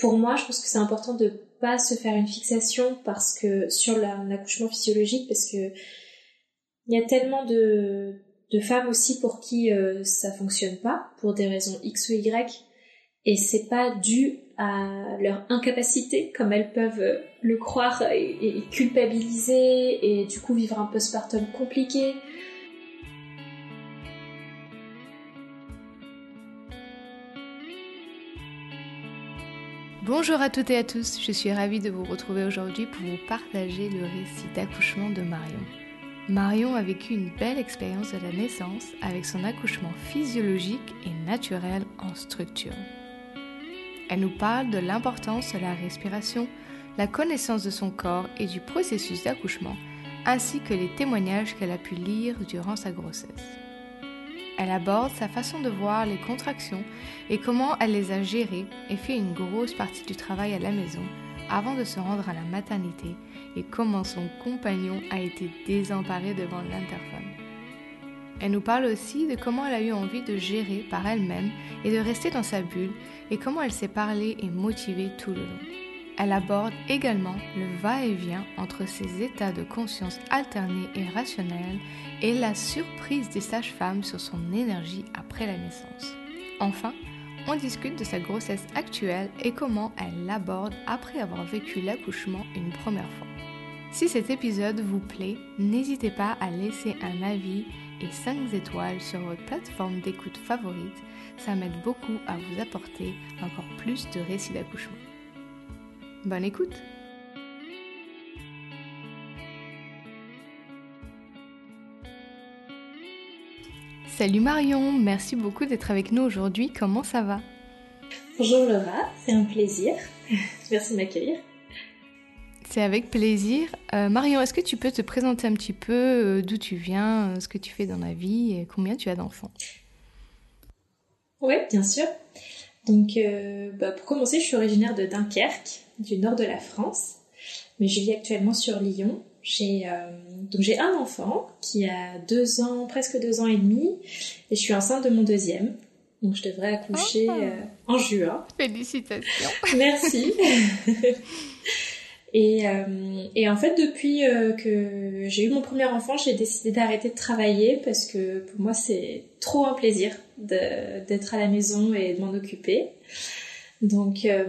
pour moi, je pense que c'est important de pas se faire une fixation parce que sur l'accouchement physiologique, parce que il y a tellement de, de femmes aussi pour qui euh, ça fonctionne pas pour des raisons X ou Y et c'est pas dû à leur incapacité comme elles peuvent euh, le croire et, et culpabiliser et du coup vivre un postpartum compliqué Bonjour à toutes et à tous, je suis ravie de vous retrouver aujourd'hui pour vous partager le récit d'accouchement de Marion. Marion a vécu une belle expérience de la naissance avec son accouchement physiologique et naturel en structure. Elle nous parle de l'importance de la respiration, la connaissance de son corps et du processus d'accouchement, ainsi que les témoignages qu'elle a pu lire durant sa grossesse. Elle aborde sa façon de voir les contractions et comment elle les a gérées et fait une grosse partie du travail à la maison avant de se rendre à la maternité et comment son compagnon a été désemparé devant l'interphone. Elle nous parle aussi de comment elle a eu envie de gérer par elle-même et de rester dans sa bulle et comment elle s'est parlée et motivée tout le long. Elle aborde également le va-et-vient entre ces états de conscience alternés et rationnels et la surprise des sages-femmes sur son énergie après la naissance. Enfin, on discute de sa grossesse actuelle et comment elle l'aborde après avoir vécu l'accouchement une première fois. Si cet épisode vous plaît, n'hésitez pas à laisser un avis et 5 étoiles sur votre plateforme d'écoute favorite, ça m'aide beaucoup à vous apporter encore plus de récits d'accouchement. Bonne écoute Salut Marion, merci beaucoup d'être avec nous aujourd'hui. Comment ça va? Bonjour Laura, c'est un plaisir. Merci de m'accueillir. C'est avec plaisir. Euh, Marion, est-ce que tu peux te présenter un petit peu euh, d'où tu viens, euh, ce que tu fais dans la vie et combien tu as d'enfants? Oui, bien sûr. Donc, bah, pour commencer, je suis originaire de Dunkerque, du nord de la France, mais je vis actuellement sur Lyon. J'ai donc j'ai un enfant qui a deux ans, presque deux ans et demi, et je suis enceinte de mon deuxième. Donc je devrais accoucher Ah. en juin. Félicitations. Merci. et, euh, et en fait, depuis euh, que j'ai eu mon premier enfant, j'ai décidé d'arrêter de travailler parce que pour moi, c'est trop un plaisir d'être à la maison et de m'en occuper. Donc, euh,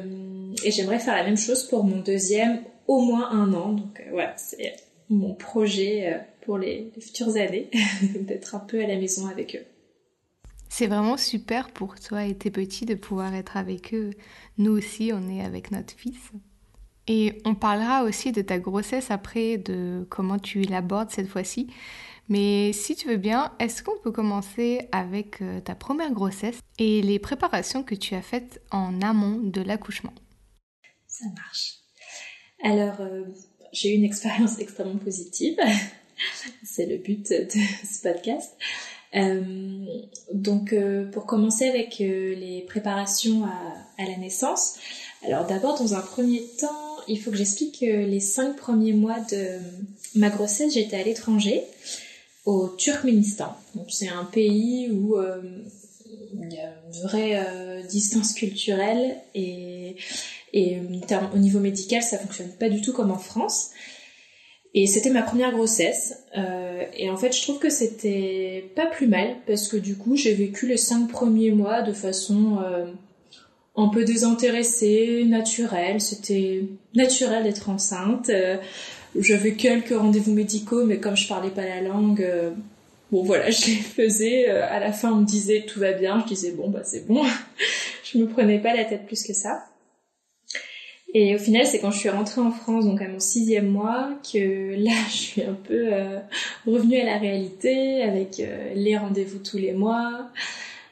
et j'aimerais faire la même chose pour mon deuxième, au moins un an. Donc voilà, c'est mon projet pour les futures années, d'être un peu à la maison avec eux. C'est vraiment super pour toi et tes petits de pouvoir être avec eux. Nous aussi, on est avec notre fils. Et on parlera aussi de ta grossesse après, de comment tu l'abordes cette fois-ci. Mais si tu veux bien, est-ce qu'on peut commencer avec euh, ta première grossesse et les préparations que tu as faites en amont de l'accouchement? Ça marche. Alors, euh, j'ai eu une expérience extrêmement positive. C'est le but de ce podcast. Euh, donc, pour commencer avec les préparations à la naissance, alors d'abord, dans un premier temps, il faut que j'explique que les cinq premiers mois de ma grossesse, j'étais à l'étranger, au Turkménistan. C'est un pays où euh, il y a une vraie euh, distance culturelle et euh, au niveau médical, ça fonctionne pas du tout comme en France. Et c'était ma première grossesse. Et en fait, je trouve que c'était pas plus mal parce que du coup, j'ai vécu les cinq premiers mois de façon un peu désintéressée, naturelle. C'était naturel d'être enceinte. Euh, J'avais quelques rendez-vous médicaux, mais comme je parlais pas la langue, euh, bon voilà, je les faisais. Euh, À la fin, on me disait tout va bien. Je disais bon bah c'est bon. je me prenais pas la tête plus que ça. Et au final, c'est quand je suis rentrée en France, donc à mon sixième mois, que là, je suis un peu euh, revenue à la réalité avec les rendez-vous tous les mois,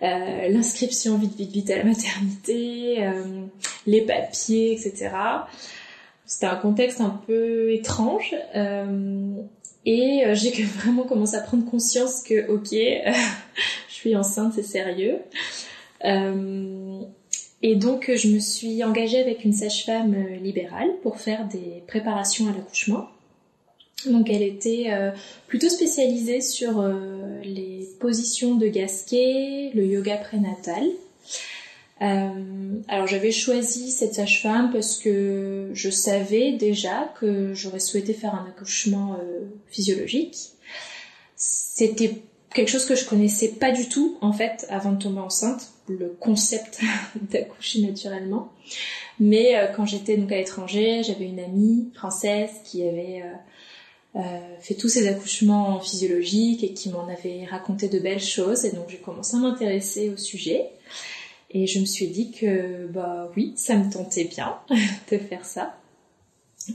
euh, l'inscription vite, vite, vite à la maternité, euh, les papiers, etc. C'était un contexte un peu étrange. euh, et j'ai vraiment commencé à prendre conscience que, ok, je suis enceinte, c'est sérieux. Et donc, je me suis engagée avec une sage-femme libérale pour faire des préparations à l'accouchement. Donc, elle était euh, plutôt spécialisée sur euh, les positions de gasquet, le yoga prénatal. alors j'avais choisi cette sage-femme parce que je savais déjà que j'aurais souhaité faire un accouchement physiologique. C'était quelque chose que je connaissais pas du tout en fait avant de tomber enceinte, le concept d'accoucher naturellement. Mais euh, quand j'étais donc à l'étranger, j'avais une amie française qui avait euh, euh, fait tous ses accouchements physiologiques et qui m'en avait raconté de belles choses et donc j'ai commencé à m'intéresser au sujet. Et je me suis dit que bah oui, ça me tentait bien de faire ça.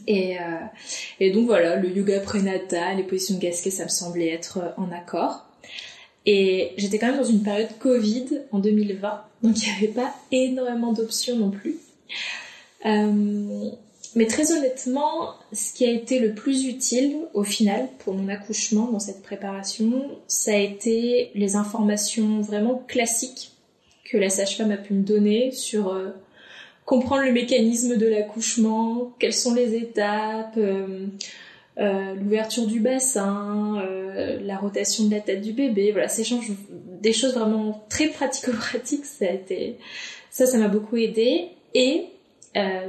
Et, et donc voilà, le yoga prénatal, les positions de gasquet, ça me semblait être en accord. Et j'étais quand même dans une période Covid en 2020, donc il n'y avait pas énormément d'options non plus. Euh, mais très honnêtement, ce qui a été le plus utile au final pour mon accouchement dans cette préparation, ça a été les informations vraiment classiques que la sage-femme a pu me donner sur euh, comprendre le mécanisme de l'accouchement, quelles sont les étapes, euh, euh, l'ouverture du bassin, la rotation de la tête du bébé, voilà, c'est des choses vraiment très pratico-pratiques. Ça a été, ça, ça m'a beaucoup aidé. Et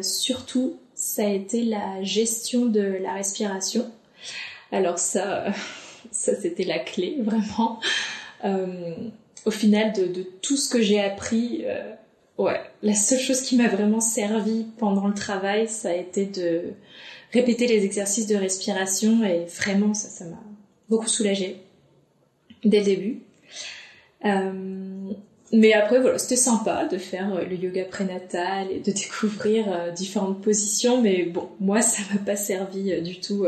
surtout, ça a été la gestion de la respiration. Alors ça, ça c'était la clé vraiment. au final de, tout ce que j'ai appris, ouais, la seule chose qui m'a vraiment servi pendant le travail, ça a été de répéter les exercices de respiration et vraiment ça, ça m'a beaucoup soulagée dès le début. Euh, mais après voilà, c'était sympa de faire euh, le yoga prénatal et de découvrir euh, différentes positions, mais bon, moi ça m'a pas servi du tout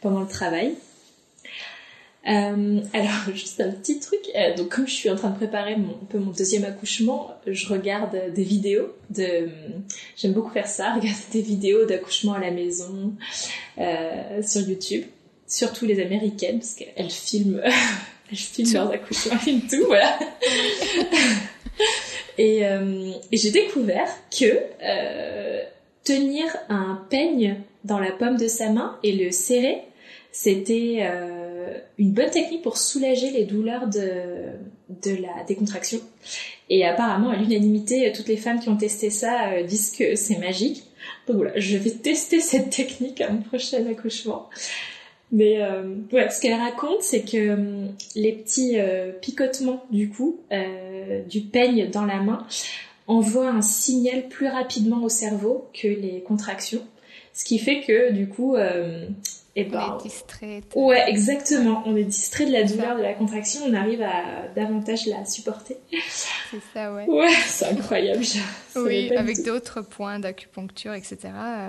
pendant le travail. Euh, alors, juste un petit truc. Euh, donc, comme je suis en train de préparer mon, un peu mon deuxième accouchement, je regarde des vidéos de. J'aime beaucoup faire ça, regarder des vidéos d'accouchement à la maison euh, sur YouTube, surtout les américaines parce qu'elles filment, elles filment leurs accouchements, et tout, voilà. et, euh, et j'ai découvert que euh, tenir un peigne dans la paume de sa main et le serrer, c'était euh, une bonne technique pour soulager les douleurs de, de la décontraction. Et apparemment, à l'unanimité, toutes les femmes qui ont testé ça disent que c'est magique. Donc voilà, je vais tester cette technique à mon prochain accouchement. Mais euh, ouais, ce qu'elle raconte, c'est que euh, les petits picotements du coup du peigne dans la main envoient un signal plus rapidement au cerveau que les contractions, ce qui fait que du coup on ben, est distrait. Ouais, exactement. On est distrait de la douleur, de la contraction. On arrive à davantage la supporter. C'est ça, ouais. Ouais, c'est incroyable. oui, avec d'autres points d'acupuncture, etc.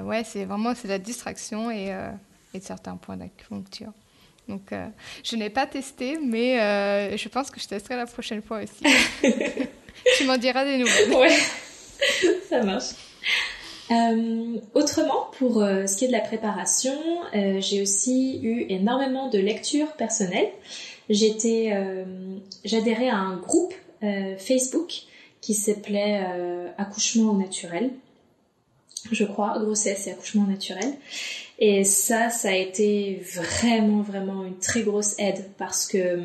Ouais, c'est vraiment c'est la distraction et, et certains points d'acupuncture. Donc, euh, je n'ai pas testé, mais euh, je pense que je testerai la prochaine fois aussi. tu m'en diras des nouvelles. Ouais, ça marche. Euh, autrement, pour ce qui est de la préparation, j'ai aussi eu énormément de lectures personnelles. J'étais, j'adhérais à un groupe Facebook qui s'appelait Accouchement au naturel, je crois, grossesse et accouchement naturel. Et ça, ça a été vraiment, vraiment une très grosse aide parce que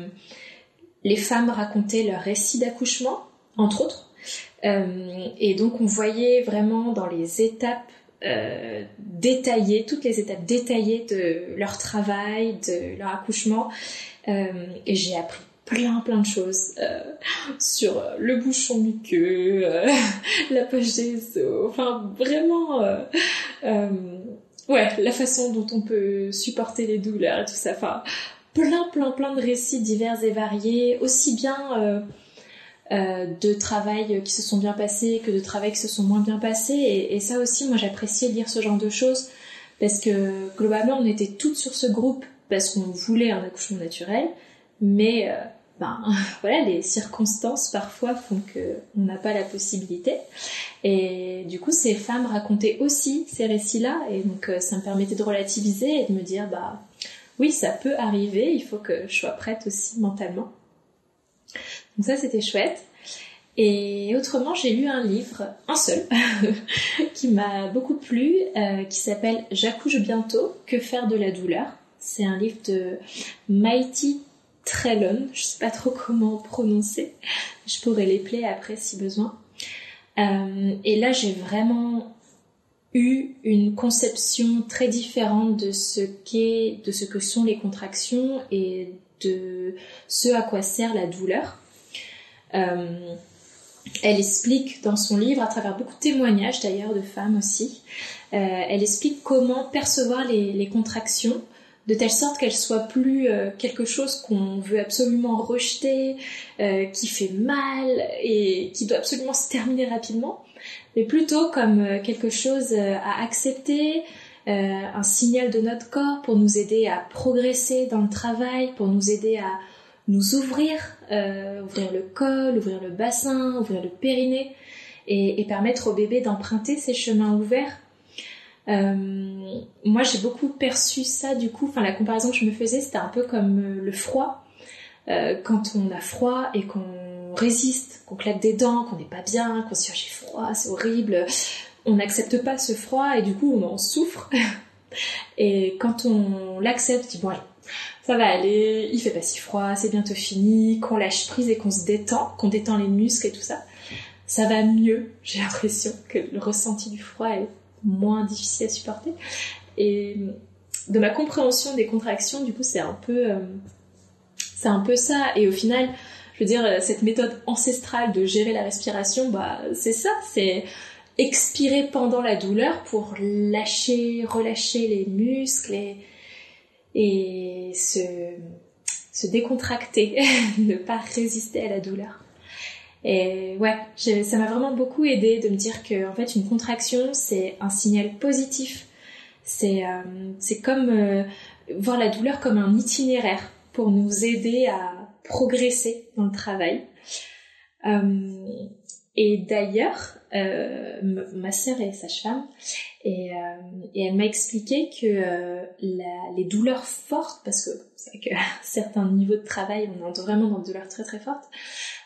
les femmes racontaient leur récit d'accouchement, entre autres, euh, et donc on voyait vraiment dans les étapes euh, détaillées, toutes les étapes détaillées de leur travail, de leur accouchement. Euh, et j'ai appris plein plein de choses euh, sur le bouchon muqueux, euh, la poche des os, enfin vraiment ouais, la façon dont on peut supporter les douleurs et tout ça, enfin plein plein plein de récits divers et variés, aussi bien euh, de travail qui se sont bien passés que de travail qui se sont moins bien passés. Et, ça aussi, moi, j'appréciais lire ce genre de choses parce que globalement, on était toutes sur ce groupe parce qu'on voulait un accouchement naturel, mais euh, ben voilà, les circonstances parfois font que on n'a pas la possibilité. Et du coup, ces femmes racontaient aussi ces récits-là, et donc euh, ça me permettait de relativiser et de me dire bah oui, ça peut arriver, il faut que je sois prête aussi mentalement. Donc ça, c'était chouette. Et autrement, j'ai lu un livre, un seul, qui m'a beaucoup plu, euh, qui s'appelle J'accouche bientôt, que faire de la douleur? C'est un livre de Mighty Trellon, je sais pas trop comment prononcer, je pourrais les plaire après si besoin. et là, j'ai vraiment eu une conception très différente de ce qu'est, de ce que sont les contractions et de ce à quoi sert la douleur. Euh, elle explique dans son livre, à travers beaucoup de témoignages d'ailleurs de femmes aussi, euh, elle explique comment percevoir les, contractions de telle sorte qu'elles soient plus euh, quelque chose qu'on veut absolument rejeter, qui fait mal et qui doit absolument se terminer rapidement, mais plutôt comme quelque chose à accepter, un signal de notre corps pour nous aider à progresser dans le travail, pour nous aider à nous ouvrir, euh, ouvrir le col, ouvrir le bassin, ouvrir le périnée et, permettre au bébé d'emprunter ces chemins ouverts. Euh, moi, j'ai beaucoup perçu ça du coup. Enfin, la comparaison que je me faisais, c'était un peu comme euh, le froid. quand on a froid et qu'on résiste, qu'on claque des dents, qu'on n'est pas bien, qu'on se dit j'ai froid, c'est horrible, on n'accepte pas ce froid et du coup on en souffre. et quand on l'accepte, on dit bon allez, ça va aller, il fait pas si froid, c'est bientôt fini, qu'on lâche prise et qu'on se détend, qu'on détend les muscles et tout ça, ça va mieux. J'ai l'impression que le ressenti du froid est moins difficile à supporter. Et de ma compréhension des contractions, du coup, c'est un peu, euh, c'est un peu ça. Et au final, je veux dire, cette méthode ancestrale de gérer la respiration, bah, c'est ça, c'est expirer pendant la douleur pour lâcher, relâcher les muscles et se décontracter, ne pas résister à la douleur. Et ouais, ça m'a vraiment beaucoup aidé de me dire que en fait une contraction c'est un signal positif. C'est euh, c'est comme euh, voir la douleur comme un itinéraire pour nous aider à progresser dans le travail. Euh, et d'ailleurs, euh, ma sœur est sage-femme et, euh, et, elle m'a expliqué que euh, la, les douleurs fortes, parce que c'est que certains niveaux de travail, on est vraiment dans des douleurs très très fortes,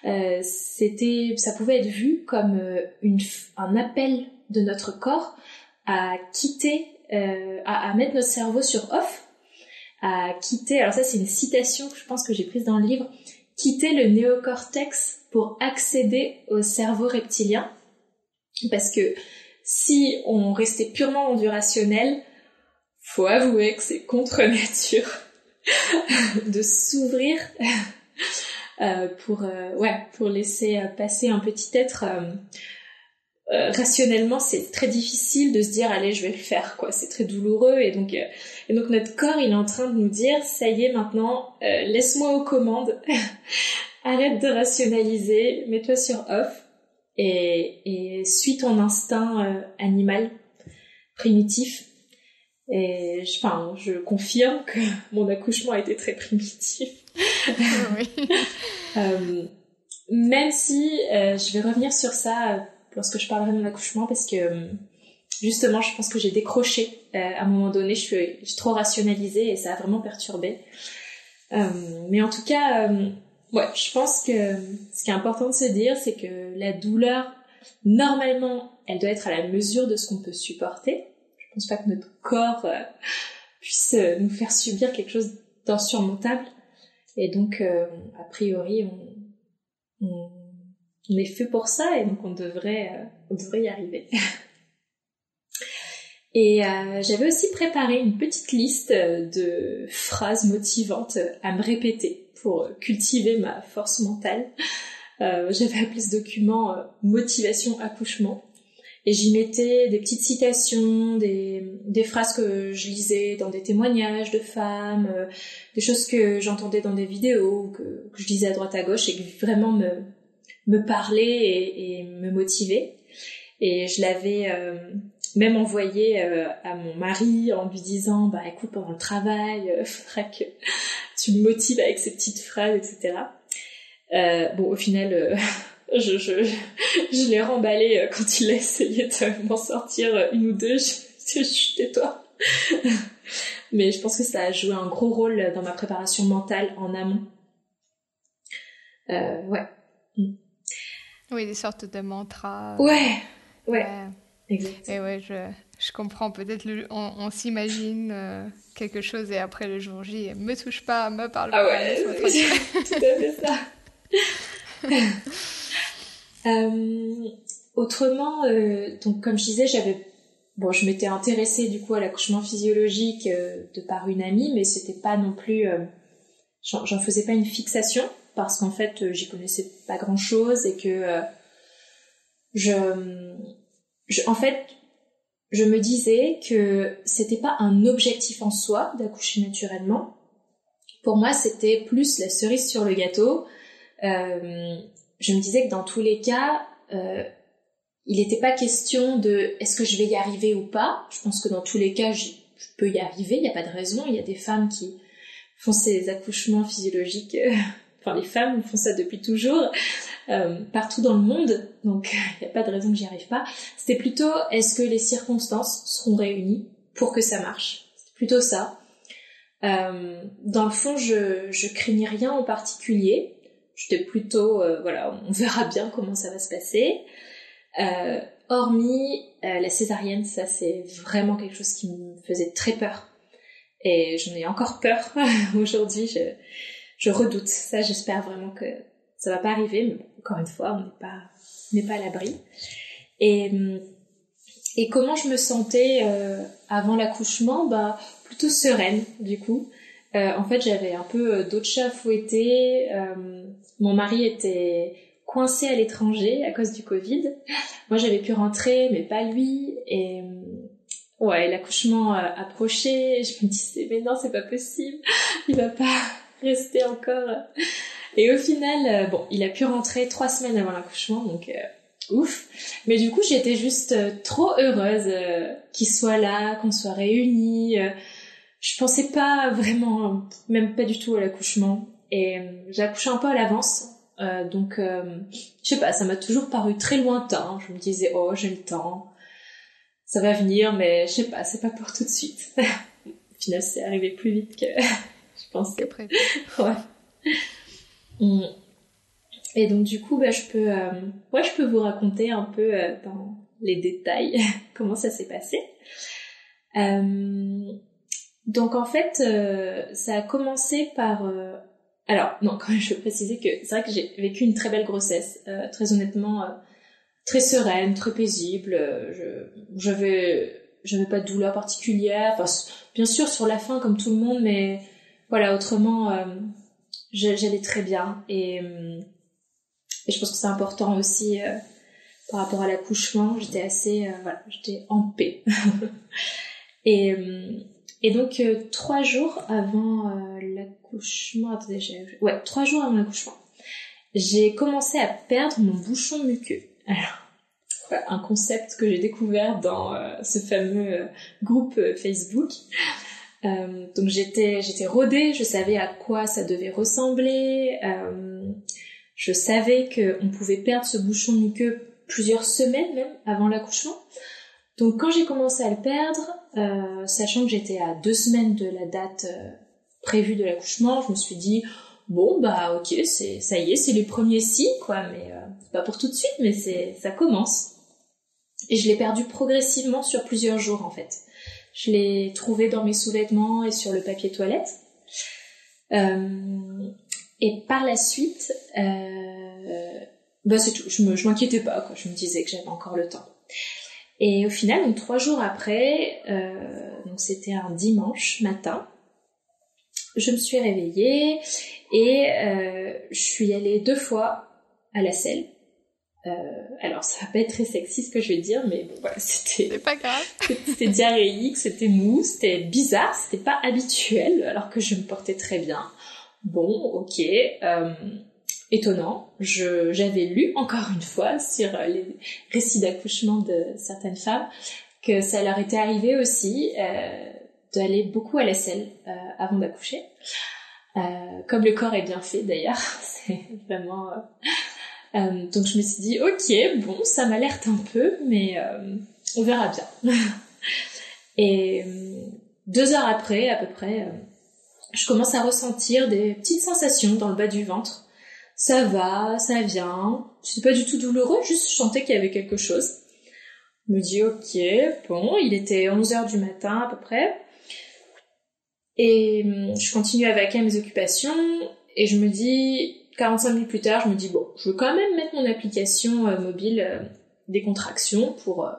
euh, c'était, ça pouvait être vu comme euh, une, un appel de notre corps à quitter, à, à mettre notre cerveau sur off, à quitter. Alors ça, c'est une citation que je pense que j'ai prise dans le livre quitter le néocortex pour accéder au cerveau reptilien. Parce que si on restait purement dans du rationnel, faut avouer que c'est contre nature de s'ouvrir euh, pour euh, ouais pour laisser passer un petit être euh, euh, rationnellement c'est très difficile de se dire allez je vais le faire quoi. C'est très douloureux et donc euh, et donc notre corps il est en train de nous dire ça y est maintenant euh, laisse-moi aux commandes. Arrête de rationaliser mets-toi sur off et, et suis ton instinct animal primitif. Et je, enfin, je confirme que mon accouchement a été très primitif. oui. même si je vais revenir sur ça lorsque je parlerai de mon accouchement parce que euh, justement, je pense que j'ai décroché euh, à un moment donné, je suis, trop rationalisée et ça a vraiment perturbé. Euh, mais en tout cas, ouais, je pense que ce qui est important de se dire, c'est que la douleur, normalement, elle doit être à la mesure de ce qu'on peut supporter. Je pense pas que notre corps puisse nous faire subir quelque chose d'insurmontable. Et donc, a priori, on, on est fait pour ça et donc on devrait, euh, on devrait y arriver. et euh, j'avais aussi préparé une petite liste de phrases motivantes à me répéter pour cultiver ma force mentale. Euh, j'avais appelé ce document Motivation accouchement. Et j'y mettais des petites citations, des, des, phrases que je lisais dans des témoignages de femmes, des choses que j'entendais dans des vidéos, que, que, je lisais à droite à gauche et qui vraiment me, me parler et, et me motiver. Et je l'avais euh, même envoyé euh, à mon mari en lui disant bah écoute pendant le travail il euh, faudrait que tu me motives avec ces petites phrases etc. bon au final je, je, je l'ai remballé quand il a essayé de m'en sortir une ou deux. Je, je, tais-toi. Mais je pense que ça a joué un gros rôle dans ma préparation mentale en amont. Euh, ouais. Mm. Oui, des sortes de mantras. Ouais, ouais. Exact. Et ouais, je, je comprends. Peut-être on, s'imagine euh, quelque chose et après le jour J, me touche pas, me parle ah pas. Ouais, tout à fait ça. Euh, autrement, donc comme je disais, j'avais bon, je m'étais intéressée du coup à l'accouchement physiologique de par une amie, mais c'était pas non plus, j'en faisais pas une fixation parce qu'en fait, j'y connaissais pas grand chose et que je, je, en fait, je me disais que c'était pas un objectif en soi d'accoucher naturellement. Pour moi, c'était plus la cerise sur le gâteau. Euh, je me disais que dans tous les cas, euh, il n'était pas question de est-ce que je vais y arriver ou pas. Je pense que dans tous les cas, je, peux y arriver. Il n'y a pas de raison. Il y a des femmes qui font ces accouchements physiologiques. enfin, les femmes font ça depuis toujours. Euh, partout dans le monde, donc il n'y a pas de raison que j'y arrive pas. C'était plutôt est-ce que les circonstances seront réunies pour que ça marche? C'était plutôt ça. Euh, dans le fond, je craignais rien en particulier. J'étais plutôt, euh, voilà, on verra bien comment ça va se passer. Euh, hormis euh, la césarienne, ça c'est vraiment quelque chose qui me faisait très peur. Et j'en ai encore peur aujourd'hui. Je, redoute. Ça, j'espère vraiment que ça va pas arriver, mais encore une fois, on n'est pas, n'est pas à l'abri. Et, et comment je me sentais avant l'accouchement? Bah, plutôt sereine, du coup. En fait, j'avais un peu d'autres chats fouettés. Euh, mon mari était coincé à l'étranger à cause du Covid. Moi, j'avais pu rentrer, mais pas lui. Et ouais, l'accouchement approchait. Je me disais, mais non, c'est pas possible. Il va pas rester encore et au final, euh, bon, il a pu rentrer trois semaines avant l'accouchement, donc euh, ouf. Mais du coup, j'étais juste euh, trop heureuse qu'il soit là, qu'on soit réunis. je pensais pas vraiment, même pas du tout à l'accouchement. Et j'ai accouché un peu à l'avance, donc je sais pas, ça m'a toujours paru très lointain. Je me disais, oh, j'ai le temps, ça va venir, mais je sais pas, c'est pas pour tout de suite. Au final, c'est arrivé plus vite que je pensais. Ouais. Mm. Et donc du coup, bah, je peux, euh, ouais, je peux vous raconter un peu euh, dans les détails comment ça s'est passé. Euh, donc en fait, ça a commencé par. Alors non, quand même, je veux préciser que c'est vrai que j'ai vécu une très belle grossesse, très honnêtement, très sereine, très paisible. je j'avais j'avais pas de douleur particulière. Enfin, bien sûr sur la fin comme tout le monde, mais voilà autrement j'allais très bien et, euh, et, je pense que c'est important aussi euh, par rapport à l'accouchement j'étais assez euh, voilà j'étais en paix et et donc trois jours avant l'accouchement attendez ouais trois jours avant l'accouchement j'ai commencé à perdre mon bouchon muqueux alors un concept que j'ai découvert dans ce fameux groupe Facebook euh, donc j'étais j'étais rodée, je savais à quoi ça devait ressembler, euh, je savais qu'on pouvait perdre ce bouchon muqueux plusieurs semaines même avant l'accouchement. Donc quand j'ai commencé à le perdre, euh, sachant que j'étais à deux semaines de la date euh, prévue de l'accouchement, je me suis dit bon bah ok c'est ça y est c'est les premiers signes quoi, mais euh, pas pour tout de suite mais c'est ça commence. Et je l'ai perdu progressivement sur plusieurs jours en fait. Je l'ai trouvé dans mes sous-vêtements et sur le papier toilette. Et par la suite, bah c'est tout. Je m'inquiétais pas. Quoi. Je me disais que j'avais encore le temps. Et au final, donc trois jours après, euh, donc c'était un dimanche matin, je me suis réveillée et euh, je suis allée deux fois à la selle euh, alors, ça va pas être très sexy ce que je vais dire, mais bon, voilà, c'était. C'est pas grave. c'était diarrhéique, c'était mou, c'était bizarre, c'était pas habituel, alors que je me portais très bien. Bon, ok. Euh, étonnant. J'avais lu encore une fois sur les récits d'accouchement de certaines femmes que ça leur était arrivé aussi euh, d'aller beaucoup à la selle euh, avant d'accoucher. Euh, comme le corps est bien fait d'ailleurs, c'est vraiment euh, donc je me suis dit, ok, bon, ça m'alerte un peu, mais euh, on verra bien. Et euh, deux heures après, à peu près, je commence à ressentir des petites sensations dans le bas du ventre. Ça va, ça vient. C'est pas du tout douloureux, juste je sentais qu'il y avait quelque chose. Je me dis, ok, bon, il était 11 heures du matin à peu près. Et je continue avec mes occupations et je me dis, 45 minutes plus tard, je me dis bon, je veux quand même mettre mon application euh, mobile euh, des contractions pour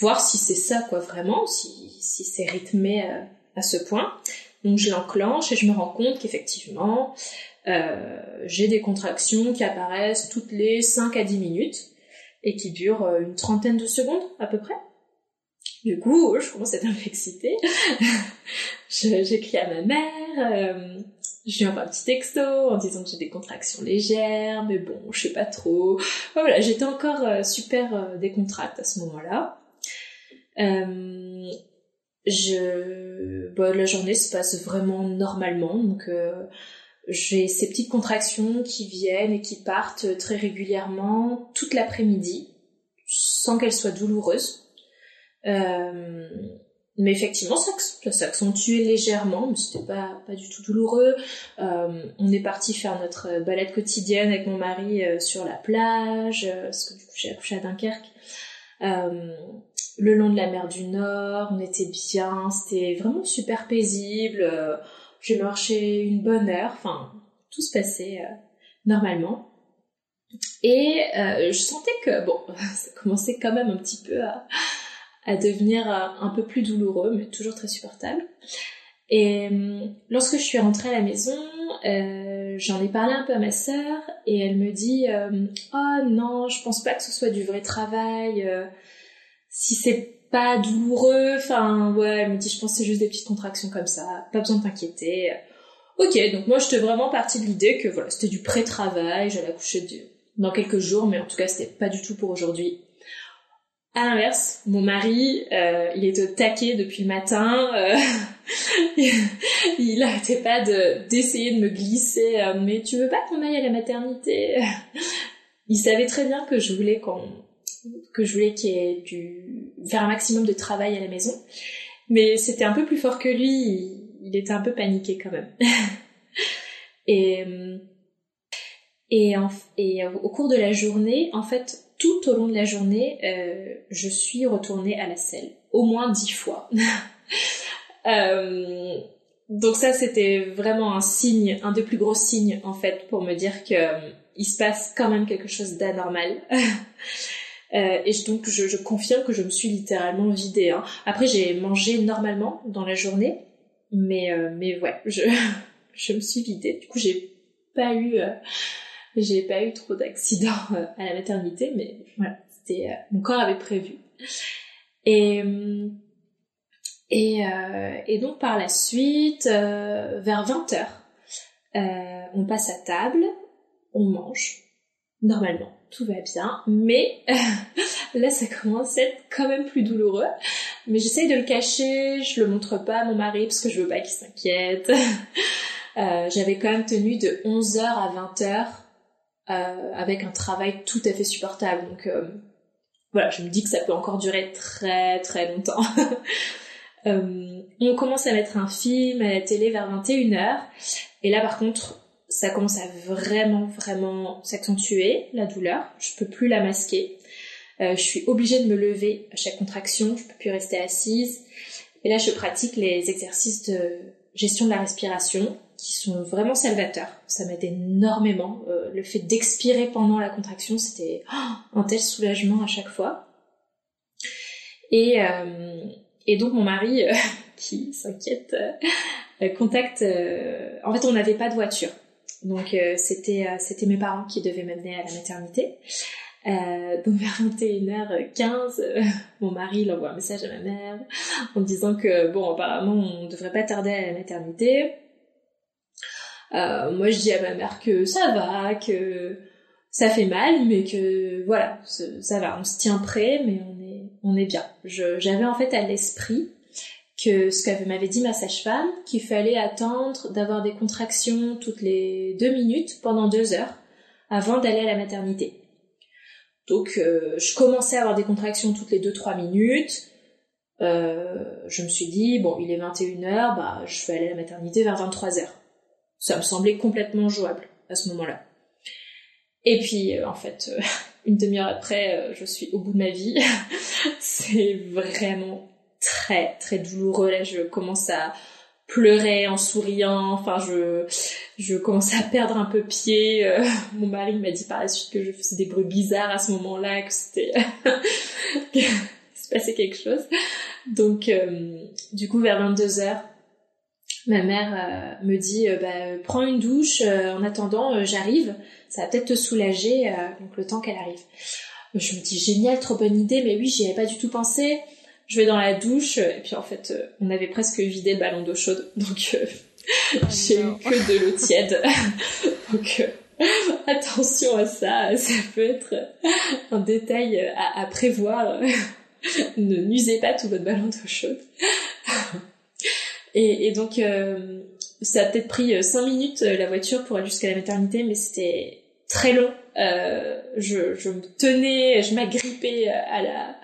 voir si c'est ça quoi vraiment, si, si c'est rythmé à ce point. Donc je l'enclenche et je me rends compte qu'effectivement, euh, j'ai des contractions qui apparaissent toutes les 5 à 10 minutes et qui durent euh, une trentaine de secondes à peu près. Du coup, je commence à être un peu excitée. J'écris à ma mère, euh, je lui envoie un petit texto en disant que j'ai des contractions légères, mais bon, je sais pas trop. Voilà, j'étais encore euh, super décontracte à ce moment-là. je, bon, la journée se passe vraiment normalement, donc j'ai ces petites contractions qui viennent et qui partent très régulièrement toute l'après-midi, sans qu'elles soient douloureuses. Euh, mais effectivement, ça, s'accentuait légèrement, mais c'était pas pas du tout douloureux. Euh, on est parti faire notre balade quotidienne avec mon mari euh, sur la plage, parce que du coup j'ai accouché à Dunkerque. Le long de la mer du Nord, on était bien, c'était vraiment super paisible j'ai marché une bonne heure, enfin, tout se passait euh, normalement. Et euh, je sentais que, bon, ça commençait quand même un petit peu à, devenir euh, un peu plus douloureux, mais toujours très supportable. Et lorsque je suis rentrée à la maison, j'en ai parlé un peu à ma sœur et elle me dit oh non, je pense pas que ce soit du vrai travail. si c'est pas douloureux. Enfin, ouais, elle me dit, je pense que c'est juste des petites contractions comme ça. Pas besoin de t'inquiéter. Ok, donc moi, j'étais vraiment partie de l'idée que voilà, c'était du pré-travail. J'allais accoucher dans quelques jours, mais en tout cas, c'était pas du tout pour aujourd'hui. À l'inverse, mon mari, euh, il était au taquet depuis le matin. Euh, il n'arrêtait pas de d'essayer de me glisser. Euh, mais tu veux pas qu'on aille à la maternité? Il savait très bien que je voulais qu'on que je voulais qu'il ait du faire un maximum de travail à la maison. Mais c'était un peu plus fort que lui, il, était un peu paniqué quand même. et et, et au cours de la journée, en fait, tout au long de la journée, euh, je suis retournée à la selle, au moins dix fois. euh, donc ça, c'était vraiment un signe, un des plus gros signes en fait, pour me dire que euh, il se passe quand même quelque chose d'anormal. Euh, et donc je, je, confirme que je me suis littéralement vidée. Hein. Après j'ai mangé normalement dans la journée, mais euh, mais ouais, je je me suis vidée. Du coup j'ai pas eu euh, j'ai pas eu trop d'accidents euh, à la maternité, mais voilà, c'était mon corps avait prévu. Et et, et donc par la suite, vers 20 h on passe à table, on mange normalement tout va bien, mais là ça commence à être quand même plus douloureux. Mais j'essaye de le cacher, je le montre pas à mon mari parce que je veux pas qu'il s'inquiète. euh, J'avais quand même tenu de 11h à 20h euh, avec un travail tout à fait supportable. Donc euh, voilà, je me dis que ça peut encore durer très très longtemps. On commence à mettre un film à la télé vers 21h. Et là par contre, ça commence à vraiment, vraiment s'accentuer, la douleur. Je peux plus la masquer. Euh, je suis obligée de me lever à chaque contraction. Je peux plus rester assise. Et là, je pratique les exercices de gestion de la respiration qui sont vraiment salvateurs. Ça m'aide énormément. Euh, le fait d'expirer pendant la contraction, c'était oh, un tel soulagement à chaque fois. Et, euh, et donc mon mari, qui s'inquiète, contacte... en fait, on n'avait pas de voiture. Donc euh, c'était euh, c'était mes parents qui devaient m'amener à la maternité. Euh, donc vers 21h15, mon mari il envoie un message à ma mère en disant que bon apparemment on devrait pas tarder à la maternité. moi je dis à ma mère que ça va, que ça fait mal, mais que voilà, ça va, on se tient prêt, mais on est on est bien. J'avais en fait à l'esprit que ce qu'avait m'avait dit ma sage-femme, qu'il fallait attendre d'avoir des contractions toutes les deux minutes pendant deux heures avant d'aller à la maternité. Donc euh, je commençais à avoir des contractions toutes les deux trois minutes. Euh, je me suis dit bon il est 21h, bah je vais aller à la maternité vers 23h. Ça me semblait complètement jouable à ce moment-là. Et puis euh, en fait une demi-heure après je suis au bout de ma vie. C'est vraiment très très douloureux. Là, je commence à pleurais en souriant. Enfin, je, je commençais à perdre un peu pied. Euh, mon mari m'a dit par la suite que je faisais des bruits bizarres à ce moment-là, que c'était, qu'il se passait quelque chose. Donc, euh, du coup, vers 22 heures, ma mère me dit, bah, prends une douche. en attendant, j'arrive. Ça va peut-être te soulager. donc, le temps qu'elle arrive. Je me dis génial, trop bonne idée, mais oui, j'y avais pas du tout pensé. Je vais dans la douche et puis en fait, euh, on avait presque vidé le ballon d'eau chaude, donc euh, oh j'ai eu que de l'eau tiède. donc euh, attention à ça, ça peut être un détail à, prévoir. ne n'usez pas tout votre ballon d'eau chaude. et, et, donc ça a peut-être pris 5 minutes la voiture pour aller jusqu'à la maternité, mais c'était très long euh, je, je, me tenais, je m'agrippais à la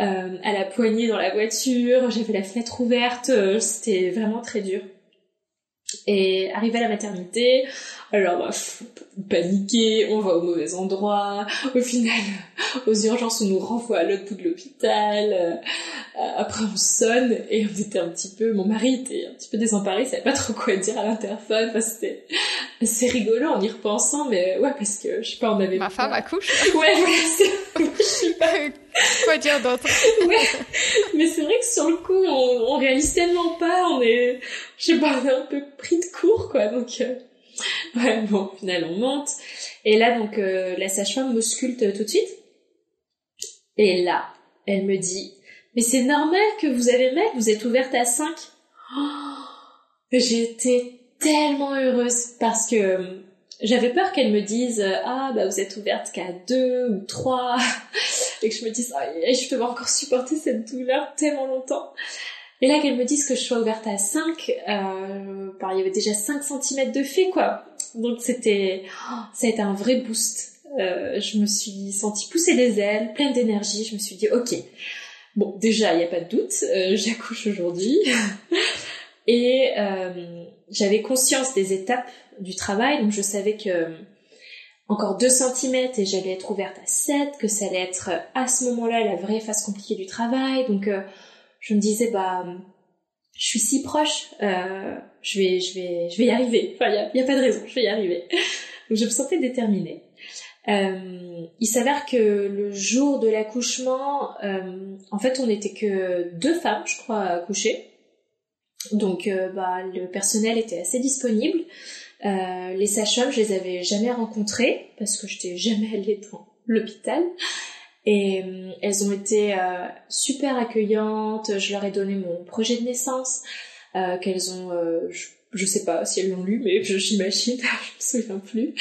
euh, à la poignée dans la voiture, j'avais la fenêtre ouverte, euh, c'était vraiment très dur. Et arrivé à la maternité, alors bah, paniquer, on va au mauvais endroit, au final aux urgences on nous renvoie à l'autre bout de l'hôpital, euh, après on sonne et on était un petit peu, mon mari était un petit peu désemparé, il savait pas trop quoi dire à l'interphone, enfin, c'était assez rigolo en y repensant, mais ouais parce que je sais pas, on avait... Ma femme accouche. Ouais, ouais, je sais pas... quoi dire d'autre? Ouais. Mais c'est vrai que sur le coup, on, on réalise tellement pas, on est, je sais pas, on est un peu pris de court, quoi. Donc, euh, ouais, bon, au final, on monte. Et là, donc, euh, la sage-femme m'ausculte tout de suite. Et là, elle me dit, mais c'est normal que vous avez mal, vous êtes ouverte à 5. J'étais tellement heureuse parce que j'avais peur qu'elle me dise ah bah vous êtes ouverte qu'à deux ou trois. Et que je me dise ah, je peux encore supporter cette douleur tellement longtemps. Et là qu'elle me dise que je sois ouverte à 5 euh, bah, il y avait déjà 5 cm de fait quoi. Donc c'était oh, ça a été un vrai boost. Euh, je me suis sentie pousser les ailes pleine d'énergie. Je me suis dit ok. Bon déjà il n'y a pas de doute euh, j'accouche aujourd'hui. Et euh, j'avais conscience des étapes du travail, donc je savais que encore 2 cm et j'allais être ouverte à 7, que ça allait être à ce moment-là la vraie phase compliquée du travail. Donc euh, je me disais bah je suis si proche, euh, je vais je vais je vais y arriver. Enfin il y a, pas de raison, je vais y arriver. Donc je me sentais déterminée. Euh, il s'avère que le jour de l'accouchement, en fait, on n'était que deux femmes, je crois, à accoucher. Donc, bah, le personnel était assez disponible. Euh, les sages-femmes, je les avais jamais rencontrées parce que j'étais jamais allée dans l'hôpital. Et euh, elles ont été euh, super accueillantes. Je leur ai donné mon projet de naissance qu'elles ont, je, je, sais pas si elles l'ont lu, mais j'imagine, je me souviens plus.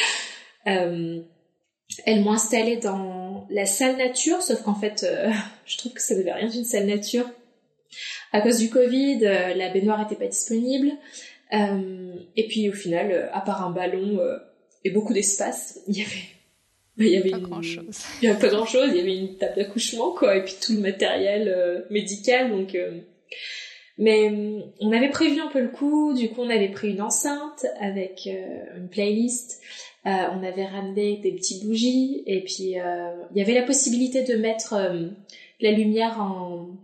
elles m'ont installée dans la salle nature, sauf qu'en fait, je trouve que ça n'avait rien d'une salle nature. À cause du Covid, la baignoire n'était pas disponible. Euh, et puis au final, euh, à part un ballon euh, et beaucoup d'espace, il y avait il y avait pas grand chose. Il y avait pas grand chose. Il y avait une table d'accouchement, quoi, et puis tout le matériel médical. Donc, mais on avait prévu un peu le coup. Du coup, on avait pris une enceinte avec une playlist. on avait ramené des petites bougies, et puis il y avait la possibilité de mettre la lumière en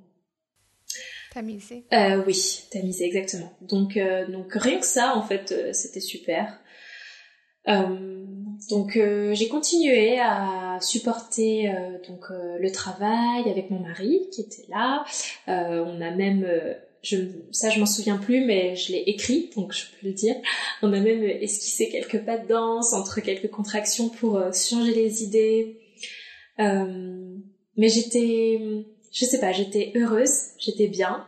Tamisé. Euh, oui, tamisé, exactement. Donc, euh, donc rien que ça, en fait, euh, c'était super. Euh, donc j'ai continué à supporter donc le travail avec mon mari qui était là. on a même je, ça je m'en souviens plus, mais je l'ai écrit, donc je peux le dire. On a même esquissé quelques pas de danse entre quelques contractions pour changer les idées. mais j'étais, je sais pas, j'étais heureuse, j'étais bien,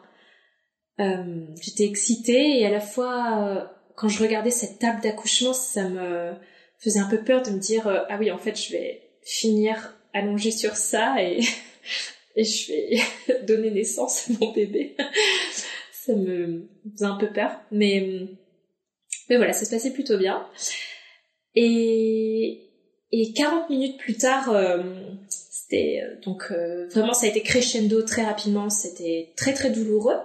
euh, j'étais excitée et à la fois euh, quand je regardais cette table d'accouchement, ça me faisait un peu peur de me dire euh, ah oui en fait je vais finir allongée sur ça et et je vais donner naissance à mon bébé. ça me faisait un peu peur, mais mais voilà, ça se passait plutôt bien. Et et 40 minutes plus tard, c'était donc vraiment ça a été crescendo très rapidement, c'était très très douloureux.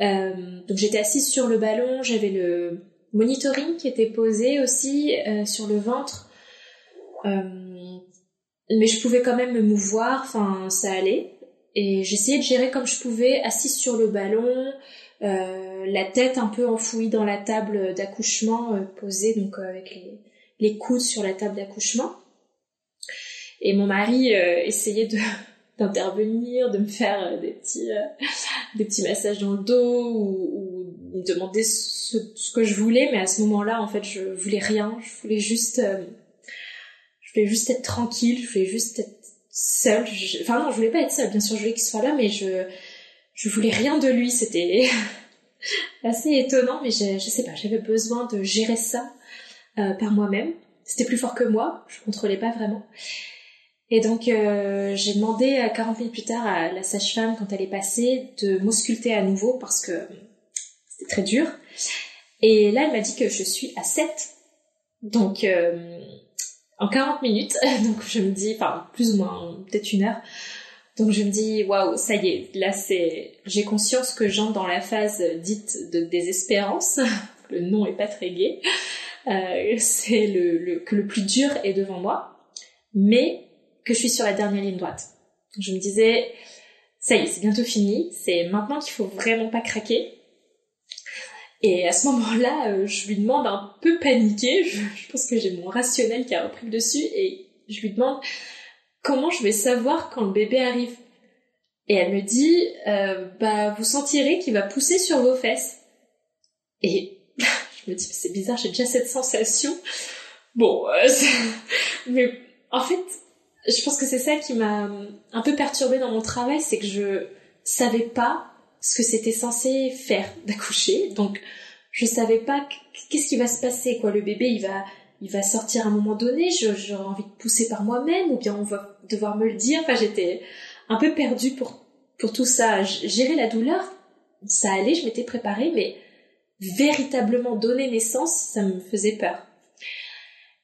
Euh, donc j'étais assise sur le ballon, j'avais le monitoring qui était posé aussi euh, sur le ventre. Euh, mais je pouvais quand même me mouvoir, enfin ça allait. et j'essayais de gérer comme je pouvais, assise sur le ballon, euh, la tête un peu enfouie dans la table d'accouchement, euh, posée donc euh, avec les, coudes sur la table d'accouchement. Et mon mari essayait de d'intervenir, de me faire des petits des petits massages dans le dos ou, ou me demander ce, ce, que je voulais, mais à ce moment-là, en fait, je voulais rien, je voulais juste je voulais juste être tranquille, je voulais juste être seule. Enfin non, je voulais pas être seule, bien sûr, je voulais qu'il soit là, mais je je voulais rien de lui. C'était assez étonnant, mais je, je sais pas, j'avais besoin de gérer ça euh, par moi-même. C'était plus fort que moi, je contrôlais pas vraiment. Et donc euh, j'ai demandé à 40 minutes plus tard à la sage-femme quand elle est passée de m'ausculter à nouveau parce que c'était très dur. Et là elle m'a dit que je suis à 7. Donc euh, en 40 minutes. Donc je me dis, enfin plus ou moins, peut-être une heure. Donc je me dis, waouh, ça y est, là c'est, j'ai conscience que j'entre dans la phase dite de désespérance. le nom est pas très gai. Euh, c'est le, le, que le plus dur est devant moi, mais que je suis sur la dernière ligne droite. je me disais, ça y est, c'est bientôt fini. C'est maintenant qu'il faut vraiment pas craquer. Et à ce moment-là, euh, je lui demande un peu paniqué, je, pense que j'ai mon rationnel qui a repris le dessus, et je lui demande comment je vais savoir quand le bébé arrive? Et elle me dit, euh, bah vous sentirez qu'il va pousser sur vos fesses. Et je me dis, c'est bizarre, j'ai déjà cette sensation. Bon, euh, mais en fait, je pense que c'est ça qui m'a un peu perturbée dans mon travail, c'est que je savais pas ce que c'était censé faire d'accoucher. Donc, je savais pas qu'est-ce qui va se passer, quoi. Le bébé, il va, il va sortir à un moment donné. J'aurais envie de pousser par moi-même, ou bien on va devoir me le dire. Enfin, j'étais un peu perdue pour, pour tout ça. Gérer la douleur, ça allait, je m'étais préparée, mais véritablement donner naissance, ça me faisait peur.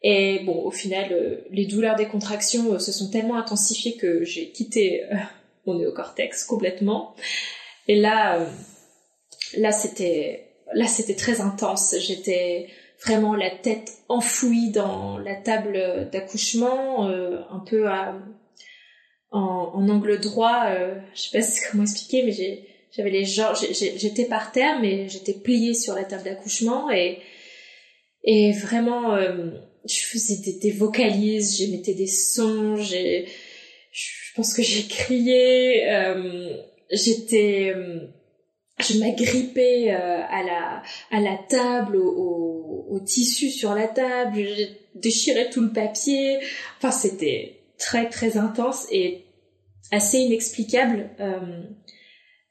Et bon, au final, euh, les douleurs des contractions euh, se sont tellement intensifiées que j'ai quitté euh, mon néocortex complètement. Et là, là c'était, là c'était très intense. J'étais vraiment la tête enfouie dans la table d'accouchement, euh, un peu à, en, en, angle droit. Euh, je sais pas comment expliquer, mais j'avais les jambes, j'étais par terre, mais j'étais pliée sur la table d'accouchement et et vraiment, euh, je faisais des, des vocalises, j'émettais des sons, j'ai, je pense que j'ai crié. Euh, j'étais euh, je m'agrippais euh, à la à la table au, tissu sur la table je déchirais tout le papier enfin c'était très très intense et assez inexplicable euh,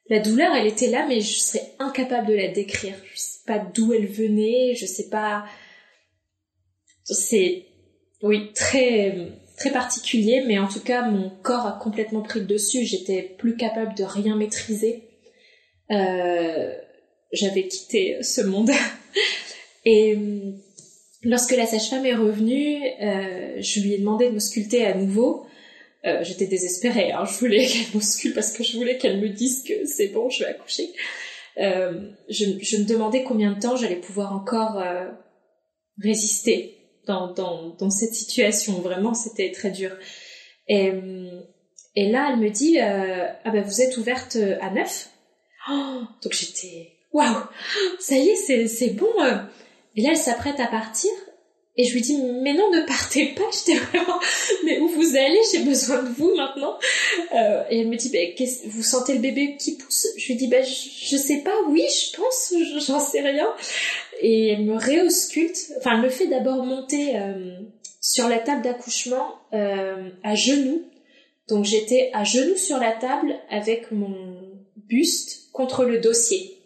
la douleur elle était là mais je serais incapable de la décrire je sais pas d'où elle venait je sais pas c'est oui très très particulier, mais en tout cas, mon corps a complètement pris le dessus. J'étais plus capable de rien maîtriser. Euh, j'avais quitté ce monde. Et euh, lorsque la sage-femme est revenue, euh, je lui ai demandé de me sculpter à nouveau. Euh, j'étais désespérée. Hein. Je voulais qu'elle m'ausculte parce que je voulais qu'elle me dise que c'est bon, je vais accoucher. Je, me demandais combien de temps j'allais pouvoir encore résister dans, cette situation. Vraiment, c'était très dur. Et, et là, elle me dit, euh, ah ben vous êtes ouverte à neuf. Oh, donc j'étais, waouh, ça y est, c'est, bon. Euh. Et là, elle s'apprête à partir. Et je lui dis, mais non, ne partez pas, j'étais vraiment, mais où vous allez, j'ai besoin de vous maintenant. Euh, et elle me dit, bah, vous sentez le bébé qui pousse? Je lui dis, bah, je, je sais pas, oui, je pense, j'en sais rien et elle me réausculte. Enfin, elle me fait d'abord monter euh, sur la table d'accouchement euh, à genoux. Donc j'étais à genoux sur la table avec mon buste contre le dossier.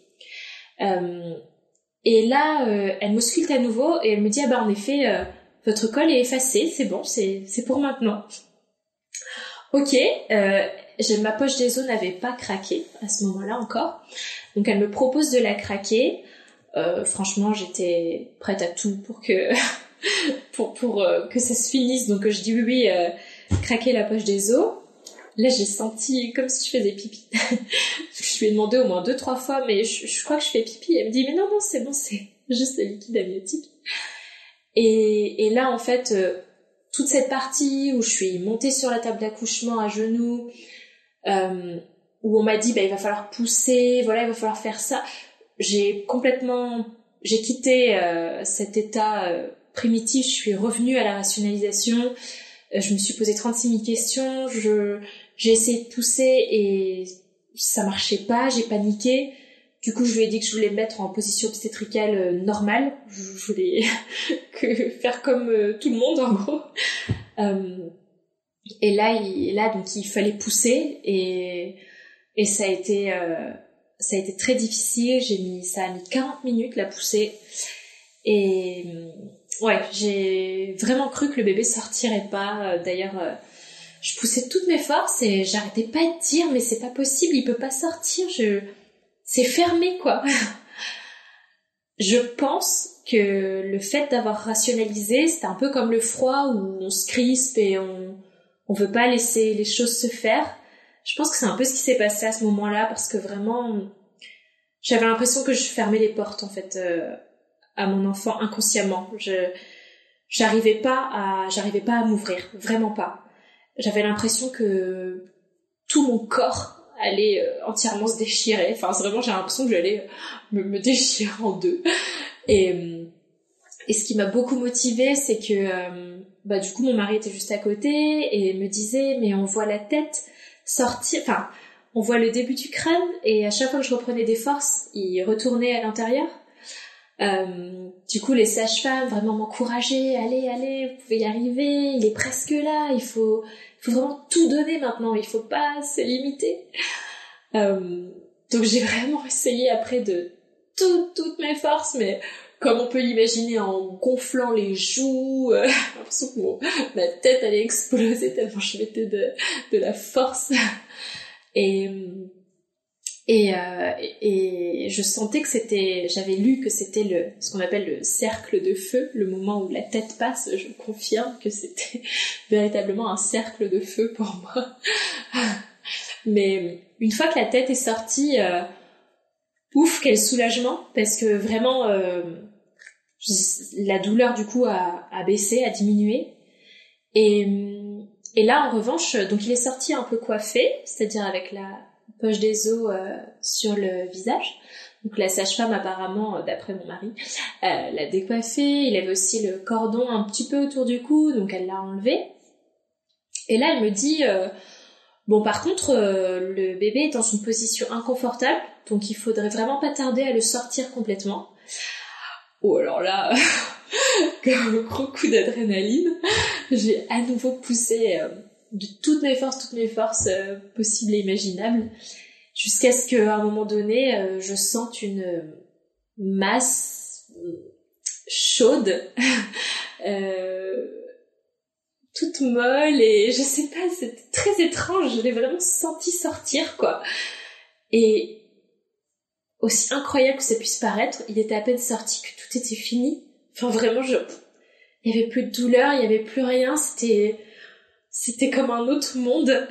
Et là, euh, elle m'ausculte à nouveau et elle me dit ah bah en effet euh, votre col est effacé, c'est bon, c'est c'est pour maintenant. Ok, euh, ma poche des os n'avait pas craqué à ce moment-là encore, donc elle me propose de la craquer. Euh, franchement, j'étais prête à tout pour que pour pour euh, que ça se finisse. Donc je dis oui oui, euh, craquer la poche des os. Là, j'ai senti comme si je faisais pipi. je lui ai demandé au moins deux trois fois, mais je, crois que je fais pipi. Elle me dit mais non non c'est bon, c'est juste le liquide amniotique. Et, là en fait, toute cette partie où je suis montée sur la table d'accouchement à genoux, euh, où on m'a dit bah, il va falloir pousser, voilà, il va falloir faire ça. J'ai complètement, j'ai quitté euh, cet état euh, primitif, je suis revenue à la rationalisation, euh, je me suis posé 36 000 questions, je, j'ai essayé de pousser et ça marchait pas, j'ai paniqué. Du coup, je lui ai dit que je voulais me mettre en position obstétricale euh, normale. Je voulais que faire comme euh, tout le monde, en gros. Euh, et là, il, donc, il fallait pousser et, ça a été, très difficile. Ça a mis 40 minutes la poussée. Et ouais, j'ai vraiment cru que le bébé sortirait pas. D'ailleurs, je poussais toutes mes forces et j'arrêtais pas de dire mais c'est pas possible, il peut pas sortir. Je c'est fermé quoi. je pense que le fait d'avoir rationalisé, c'était un peu comme le froid où on se crispe et on on veut pas laisser les choses se faire. Je pense que c'est un peu ce qui s'est passé à ce moment-là parce que vraiment j'avais l'impression que je fermais les portes en fait euh, à mon enfant inconsciemment. Je j'arrivais pas à j'arrivais pas à m'ouvrir, vraiment pas. J'avais l'impression que tout mon corps allait euh, entièrement se déchirer. Enfin, vraiment, j'ai l'impression que j'allais me, me déchirer en deux. Et, euh, et ce qui m'a beaucoup motivée, c'est que euh, bah, du coup, mon mari était juste à côté et me disait, mais on voit la tête sortir, enfin, on voit le début du crâne et à chaque fois que je reprenais des forces, il retournait à l'intérieur. Euh, du coup, les sages-femmes vraiment m'encourageaient, allez, allez, vous pouvez y arriver, il est presque là, il faut, il faut vraiment tout donner maintenant, il faut pas se limiter. Euh, donc j'ai vraiment essayé après de tout, toutes mes forces, mais comme on peut l'imaginer en gonflant les joues, euh, l'impression que mon, ma tête allait exploser tellement je mettais de, de la force. Et, et, euh, et je sentais que c'était, j'avais lu que c'était le, ce qu'on appelle le cercle de feu, le moment où la tête passe. Je confirme que c'était véritablement un cercle de feu pour moi. Mais une fois que la tête est sortie, euh, ouf, quel soulagement, parce que vraiment, euh, la douleur du coup a, a, baissé, a diminué. Et, et là, en revanche, donc il est sorti un peu coiffé, c'est-à-dire avec la poche des os euh, sur le visage. Donc la sage-femme apparemment, euh, d'après mon mari, euh, l'a décoiffé. Il avait aussi le cordon un petit peu autour du cou, donc elle l'a enlevé. Et là, elle me dit, euh, bon par contre, euh, le bébé est dans une position inconfortable, donc il faudrait vraiment pas tarder à le sortir complètement. Oh alors là, comme gros coup d'adrénaline, j'ai à nouveau poussé de toutes mes forces, toutes mes forces euh, possibles et imaginables, jusqu'à ce qu'à un moment donné, euh, je sente une masse chaude, euh, toute molle et je sais pas, c'était très étrange. Je l'ai vraiment senti sortir, quoi. Et aussi incroyable que ça puisse paraître, il était à peine sorti que tout était fini. Enfin, vraiment, je, il y avait plus de douleur, il y avait plus rien. C'était c'était comme un autre monde.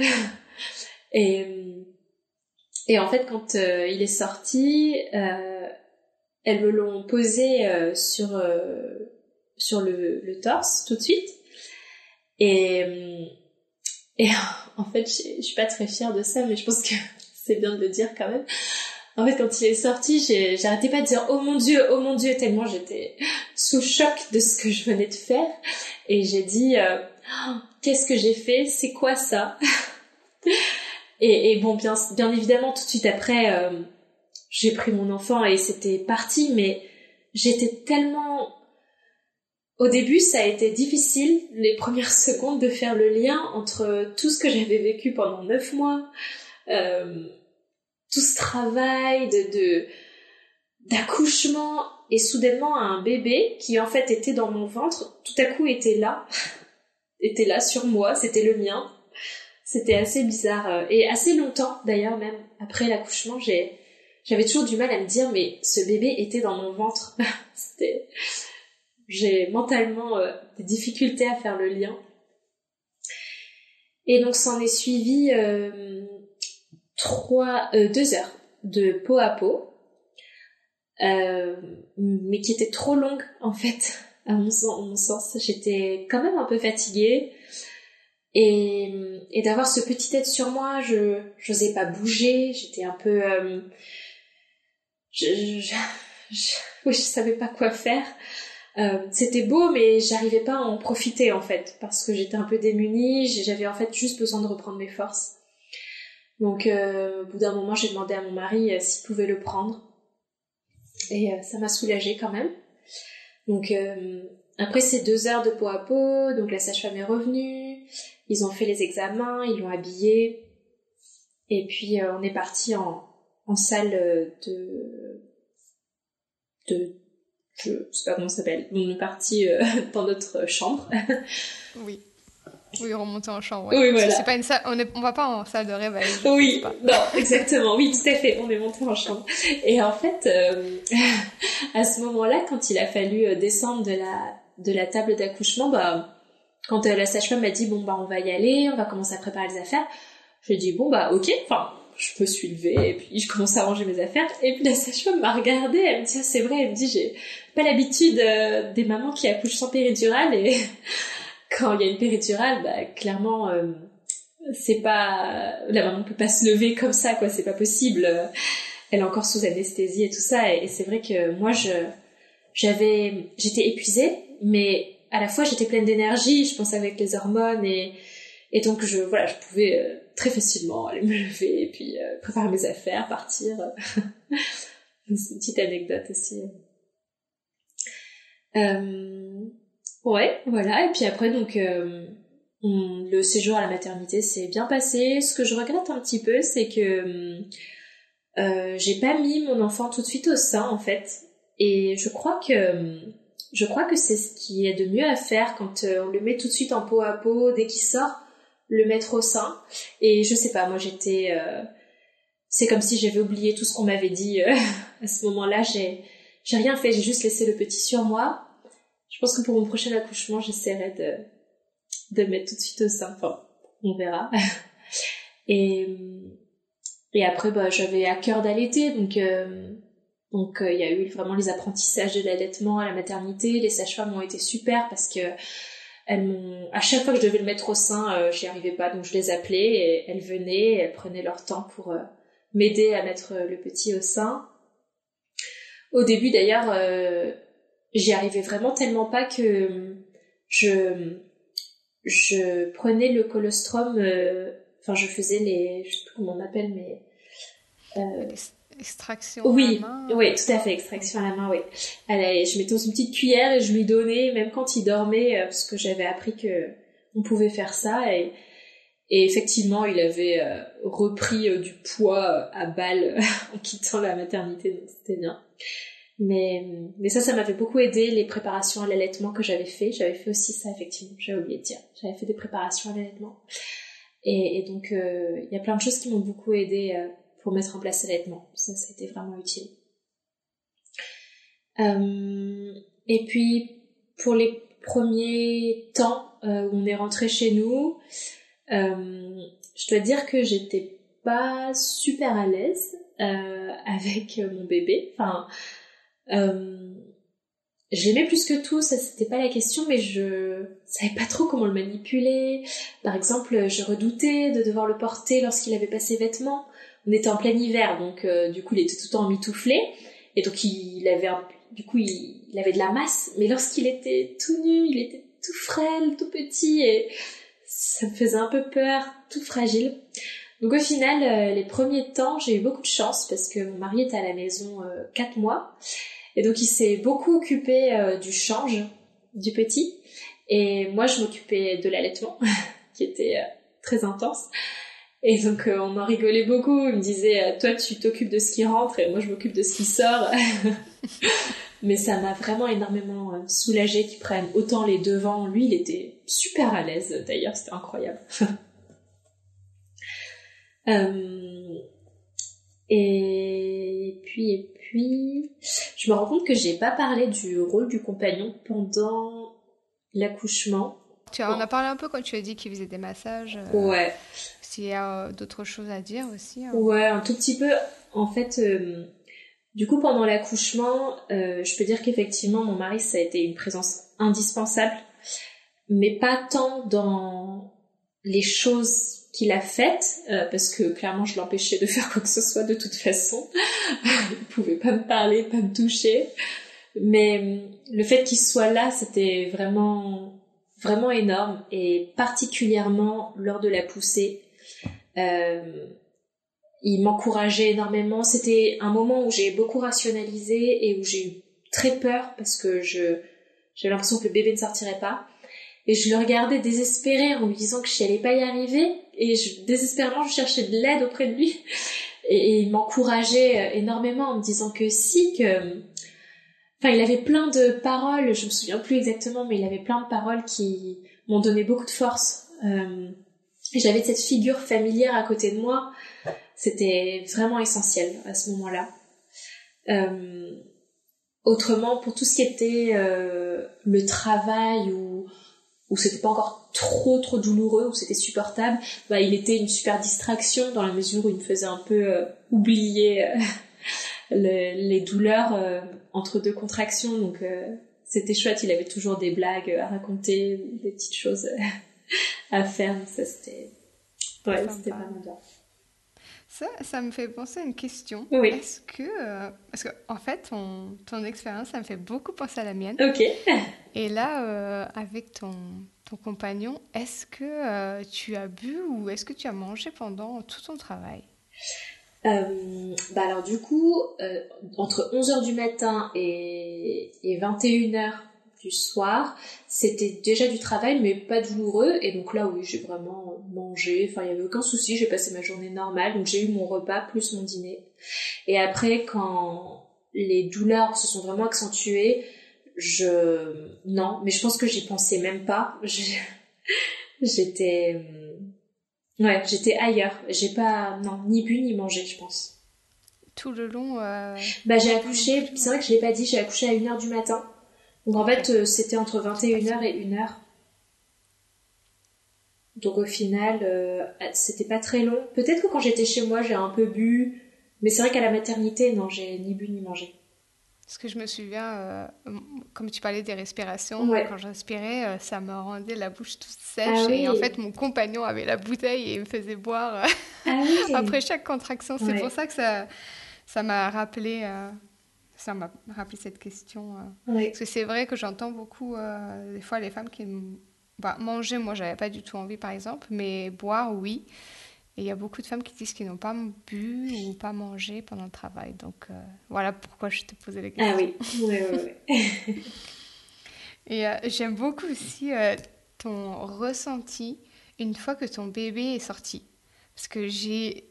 et, et en fait, quand euh, il est sorti, euh, elles me l'ont posé euh, sur, sur le, le, torse tout de suite. Et, et en fait, je suis pas très fière de ça, mais je pense que c'est bien de le dire quand même. En fait, quand il est sorti, j'arrêtais pas de dire oh mon dieu, oh mon dieu, tellement j'étais sous choc de ce que je venais de faire. Et j'ai dit oh, qu'est-ce que j'ai fait? C'est quoi ça? Et, bon, bien, évidemment, tout de suite après, euh, j'ai pris mon enfant et c'était parti, mais j'étais tellement... Au début, ça a été difficile, les premières secondes, de faire le lien entre tout ce que j'avais vécu pendant neuf mois, euh, tout ce travail de d'accouchement et soudainement un bébé qui en fait était dans mon ventre, tout à coup était là était là sur moi, c'était le mien. C'était assez bizarre euh, et assez longtemps d'ailleurs même après l'accouchement, j'avais toujours du mal à me dire mais ce bébé était dans mon ventre. j'ai mentalement euh, des difficultés à faire le lien. Et donc s'en est suivi euh, trois deux heures de peau à peau. Mais qui était trop longue en fait à mon sens. J'étais quand même un peu fatiguée. Et, d'avoir ce petit tête sur moi, je n'osais pas bouger, j'étais un peu... Euh, je, je, oui, savais pas quoi faire. Euh, c'était beau, mais j'arrivais pas à en profiter en fait, parce que j'étais un peu démunie, j'avais en fait juste besoin de reprendre mes forces. Donc euh, au bout d'un moment, j'ai demandé à mon mari s'il pouvait le prendre. Et ça m'a soulagée quand même. Donc après ces deux heures de peau à peau, donc la sage-femme est revenue, ils ont fait les examens, ils l'ont habillé, et puis on est parti en, salle de, de je sais pas comment ça s'appelle. On est parti euh, dans notre chambre. oui. Oui, remonter en chambre. Oui, voilà. C'est pas une salle, on, est, on va pas en salle de réveil. Oui, non, exactement. Oui, tout à fait. On est monté en chambre. Et en fait, euh, à ce moment-là, quand il a fallu euh, descendre de la de la table d'accouchement, bah, quand la sage-femme m'a dit bon bah on va y aller, on va commencer à préparer les affaires, j'ai dit bon bah ok, enfin je me suis levée et puis je commence à ranger mes affaires et puis la sage-femme m'a regardée, elle me dit ah, c'est vrai, elle me dit j'ai pas l'habitude euh, des mamans qui accouchent sans péridurale et quand il y a une péridurale, bah clairement euh, c'est pas la maman peut pas se lever comme ça quoi, c'est pas possible. Elle est encore sous anesthésie et tout ça et, c'est vrai que moi je j'avais j'étais épuisée mais à la fois j'étais pleine d'énergie, je pense avec les hormones et et donc je voilà, je pouvais euh, très facilement aller me lever et puis euh, préparer mes affaires, partir. Une petite anecdote aussi. Euh, ouais, voilà. Et puis après, donc, euh, le séjour à la maternité s'est bien passé. Ce que je regrette un petit peu, c'est que euh, j'ai pas mis mon enfant tout de suite au sein, en fait. Et je crois que je crois que c'est ce qui est de mieux à faire quand on le met tout de suite en peau à peau dès qu'il sort le mettre au sein. Et je sais pas, moi j'étais... Euh, c'est comme si j'avais oublié tout ce qu'on m'avait dit euh, à ce moment-là. J'ai, j'ai rien fait, j'ai juste laissé le petit sur moi. Je pense que pour mon prochain accouchement, j'essaierai de, de mettre tout de suite au sein. Enfin, on verra. et, et après, bah, j'avais à cœur d'allaiter, donc... Euh, donc il y a eu vraiment les apprentissages de l'allaitement à la maternité. Les sages-femmes ont été super parce que elles m'ont, à chaque fois que je devais le mettre au sein, euh, j'y arrivais pas, donc je les appelais et elles venaient, elles prenaient leur temps pour euh, m'aider à mettre euh, le petit au sein. Au début d'ailleurs, j'y arrivais vraiment tellement pas que je je prenais le colostrum, enfin je faisais les, je sais plus comment on appelle, mais Extraction oui, à la main. Oui, tout à fait, extraction à la main, oui. Elle, je mettais dans une petite cuillère et je lui donnais, même quand il dormait, euh, parce que j'avais appris que on pouvait faire ça. Et, et effectivement, il avait euh, repris euh, du poids à balle en quittant la maternité, donc c'était bien. Mais, mais ça, ça m'avait beaucoup aidé, les préparations à l'allaitement que j'avais fait. J'avais fait aussi ça, effectivement, j'avais oublié de dire. J'avais fait des préparations à l'allaitement. Et, donc, il y a plein de choses qui m'ont beaucoup aidé pour mettre en place l'allaitement. Ça, ça a été vraiment utile. Euh, et puis, pour les premiers temps euh, où on est rentré chez nous, euh, je dois dire que j'étais pas super à l'aise avec mon bébé. Enfin, J'aimais plus que tout, ça c'était pas la question, mais je savais pas trop comment le manipuler. Par exemple, je redoutais de devoir le porter lorsqu'il avait pas ses vêtements on était en plein hiver, donc euh, du coup il était tout le temps mitouflé, et donc il, avait du coup il, avait de la masse, mais lorsqu'il était tout nu, il était tout frêle, tout petit, et ça me faisait un peu peur, tout fragile. Donc au final, euh, les premiers temps, j'ai eu beaucoup de chance parce que mon mari était à la maison euh, quatre mois, et donc il s'est beaucoup occupé du change du petit, et moi je m'occupais de l'allaitement, qui était très intense. Et donc euh, on en rigolait beaucoup. Il me disait euh, toi tu t'occupes de ce qui rentre et moi je m'occupe de ce qui sort. Mais ça m'a vraiment énormément euh, soulagé qu'il prenne autant les devants. Lui il était super à l'aise d'ailleurs, c'était incroyable. Et puis puis je me rends compte que j'ai pas parlé du rôle du compagnon pendant l'accouchement. Tu en as parlé un peu quand tu as dit qu'il faisait des massages. Ouais. S'il y a euh, d'autres choses à dire aussi. Hein. Ouais, un tout petit peu. En fait, euh, du coup, pendant l'accouchement, euh, je peux dire qu'effectivement, mon mari, ça a été une présence indispensable, mais pas tant dans les choses qu'il a faites, euh, parce que clairement je l'empêchais de faire quoi que ce soit de toute façon. il pouvait pas me parler, pas me toucher. Mais euh, le fait qu'il soit là, c'était vraiment vraiment énorme et particulièrement lors de la poussée. Euh, il m'encourageait énormément. C'était un moment où j'ai beaucoup rationalisé et où j'ai eu très peur parce que je j'avais l'impression que le bébé ne sortirait pas. Et je le regardais désespéré en lui disant que je n'allais pas y arriver. Et désespérément, je cherchais de l'aide auprès de lui. Et, il m'encourageait euh, énormément en me disant que si, que... Enfin, il avait plein de paroles, je me souviens plus exactement, mais il avait plein de paroles qui m'ont donné beaucoup de force. Euh, J'avais cette figure familière à côté de moi. C'était vraiment essentiel à ce moment-là. Euh, autrement, pour tout ce qui était le travail ou où c'était pas encore trop trop douloureux, où c'était supportable, bah, il était une super distraction dans la mesure où il me faisait un peu euh, oublier euh, les douleurs euh, entre deux contractions. Donc c'était chouette, il avait toujours des blagues à raconter, des petites choses à faire. Ça c'était ouais, c'était vraiment bien. Ça, ça me fait penser à une question. Oui. Est-ce que, parce que en fait, ton, ton expérience, ça me fait beaucoup penser à la mienne. Ok. Et là, euh, avec ton, ton compagnon, est-ce que euh, tu as bu ou est-ce que tu as mangé pendant tout ton travail? Euh, bah alors du coup, entre 11h du matin et, et 21h du soir, c'était déjà du travail mais pas douloureux et donc là oui j'ai vraiment mangé, enfin il y avait aucun souci, j'ai passé ma journée normale donc j'ai eu mon repas plus mon dîner et après quand les douleurs se sont vraiment accentuées, je non, mais je pense que j'y pensais même pas. J'étais ouais, j'étais ailleurs. J'ai pas non ni bu ni mangé, je pense. Tout le long. Euh, bah j'ai accouché. C'est vrai que je l'ai pas dit. J'ai accouché à 1h du matin. Donc en fait euh, c'était entre 21h et 1h. Donc au final euh, c'était pas très long. Peut-être que quand j'étais chez moi j'ai un peu bu, mais c'est vrai qu'à la maternité non j'ai ni bu ni mangé. Parce que je me souviens, euh, comme tu parlais des respirations, quand j'inspirais, euh, ça me rendait la bouche toute sèche. Ah et en fait, mon compagnon avait la bouteille et me faisait boire ah après chaque contraction. C'est pour ça que ça, ça m'a rappelé, ça m'a rappelé cette question. Parce que c'est vrai que j'entends beaucoup, des fois, les femmes qui bah, manger, moi, j'avais pas du tout envie, par exemple, mais boire, oui. Et il y a beaucoup de femmes qui disent qu'ils n'ont pas bu ou pas mangé pendant le travail. Donc euh, voilà pourquoi je te posais les questions. Ah oui, oui, oui. Et euh, j'aime beaucoup aussi euh, ton ressenti une fois que ton bébé est sorti. Parce que j'ai.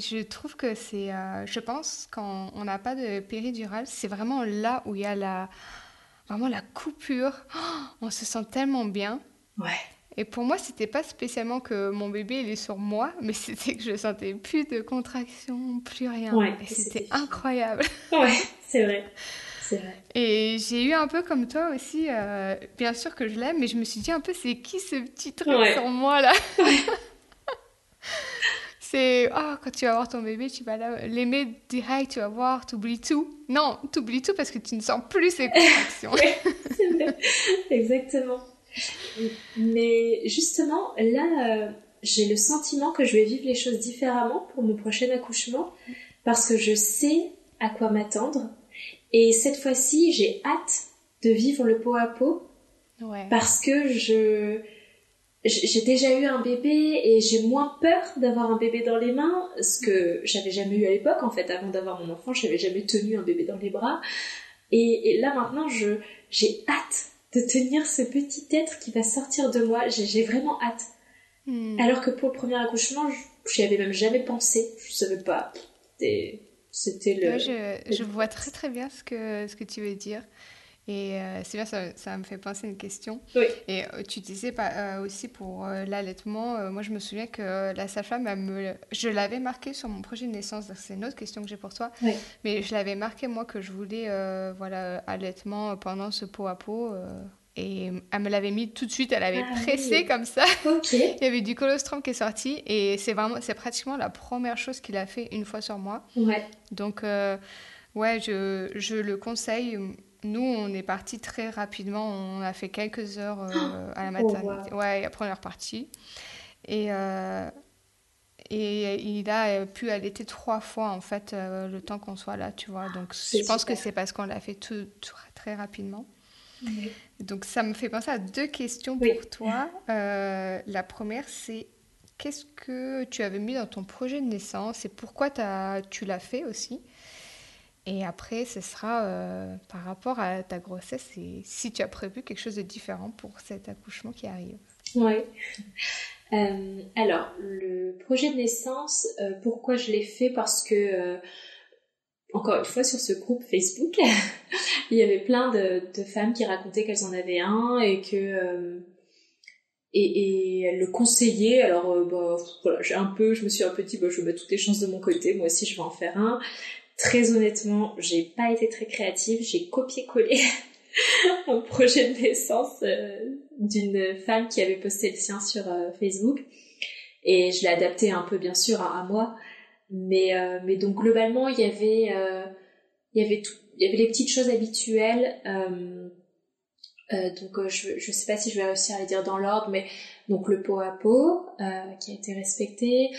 Je trouve que c'est. je pense quand on n'a pas de péridurale, c'est vraiment là où il y a la. Vraiment la coupure. on se sent tellement bien. Ouais. Et pour moi, c'était pas spécialement que mon bébé il est sur moi, mais c'était que je sentais plus de contraction, plus rien. et c'était incroyable. Ouais, c'est vrai. C'est vrai. Et j'ai eu un peu comme toi aussi, euh, bien sûr que je l'aime, mais je me suis dit un peu, c'est qui ce petit truc sur moi là? C'est, oh, quand tu vas voir ton bébé, tu vas l'aimer direct, tu vas voir, t'oublies tout. Non, t'oublies tout parce que tu ne sens plus ses contractions. Exactement. Mais justement, là, euh, j'ai le sentiment que je vais vivre les choses différemment pour mon prochain accouchement parce que je sais à quoi m'attendre. Et cette fois-ci, j'ai hâte de vivre le pot à pot parce que je j'ai déjà eu un bébé et j'ai moins peur d'avoir un bébé dans les mains, ce que j'avais jamais eu à l'époque. En fait, avant d'avoir mon enfant, j'avais jamais tenu un bébé dans les bras. Et, et là maintenant, je j'ai hâte de tenir ce petit être qui va sortir de moi. J'ai vraiment hâte. Hmm. Alors que pour le premier accouchement, je n'y avais même jamais pensé. Je savais pas. C'était le. je, je, vois très très bien ce que, ce que tu veux dire. Et euh, c'est bien, ça, ça, me fait penser à une question. Oui. Et euh, tu disais pas, euh, aussi pour l'allaitement, moi je me souviens que la sage-femme, me... je l'avais marqué sur mon projet de naissance, c'est une autre question que j'ai pour toi. Oui. Mais je l'avais marqué moi que je voulais voilà, allaitement pendant ce pot à pot. et elle me l'avait mis tout de suite, elle avait ah pressé comme ça. Il y avait du colostrum qui est sorti et c'est vraiment, c'est pratiquement la première chose qu'il a fait une fois sur moi. Ouais. Donc, ouais, je, je le conseille nous, on est parti très rapidement. On a fait quelques heures euh, à la oh, maternité. Ouais, la première partie. Et, euh, et il a pu allaiter trois fois, en fait, le temps qu'on soit là, tu vois. Donc, je pense que c'est parce qu'on l'a fait tout, très rapidement. Donc, ça me fait penser à deux questions pour toi. la première, c'est qu'est-ce que tu avais mis dans ton projet de naissance et pourquoi as, tu l'as fait aussi? Et après, ce sera euh, par rapport à ta grossesse et si tu as prévu quelque chose de différent pour cet accouchement qui arrive. Oui. Euh, alors, le projet de naissance, euh, pourquoi je l'ai fait? Parce que, encore une fois, sur ce groupe Facebook, il y avait plein de, femmes qui racontaient qu'elles en avaient un et que... et, le conseillaient. Alors, bah, voilà, j'ai un peu, je me suis un peu dit, bah, je mettre toutes les chances de mon côté. Moi aussi, je vais en faire un. Très honnêtement, j'ai pas été très créative, j'ai copié-collé un projet de naissance euh, d'une femme qui avait posté le sien sur euh, Facebook. Et je l'ai adapté un peu bien sûr à, moi. Mais euh, mais donc globalement il y avait il y avait tout il y avait les petites choses habituelles. Donc je je sais pas si je vais réussir à les dire dans l'ordre mais donc le pot à pot qui a été respecté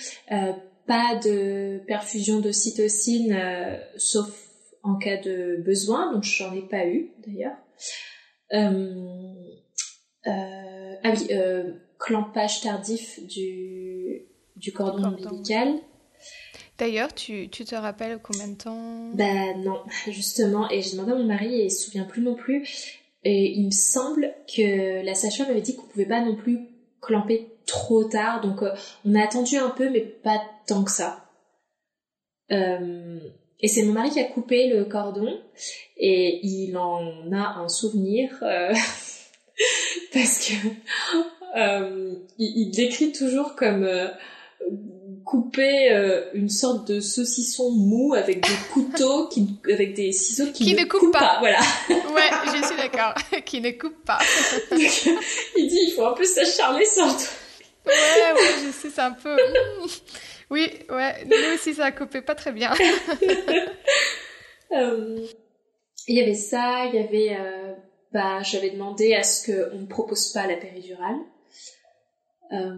pas de perfusion d'ocytocine euh, sauf en cas de besoin, donc j'en ai pas eu d'ailleurs. Euh, euh, ah oui, clampage tardif du, du cordon, ombilical. D'ailleurs, tu, tu, te rappelles combien de temps Bah non, justement, et j'ai demandé à mon mari et il se souvient plus non plus. Et il me semble que la sage-femme avait dit qu'on pouvait pas non plus clamper trop tard, donc euh, on a attendu un peu, mais pas tant que ça. Euh, et c'est mon mari qui a coupé le cordon, et il en a un souvenir, euh, parce que il, décrit toujours comme couper une sorte de saucisson mou avec des couteaux qui, avec des ciseaux qui, ne, coupent, pas. Voilà. Ouais, je suis d'accord. qui ne coupe pas. il dit il faut un peu s'acharner sur Ouais, ouais, je sais, c'est un peu. Hmm. Oui, ouais, nous aussi ça a coupé pas très bien. Euh, il y avait ça, il y avait. Euh, bah, j'avais demandé à ce qu'on ne propose pas la péridurale. Euh,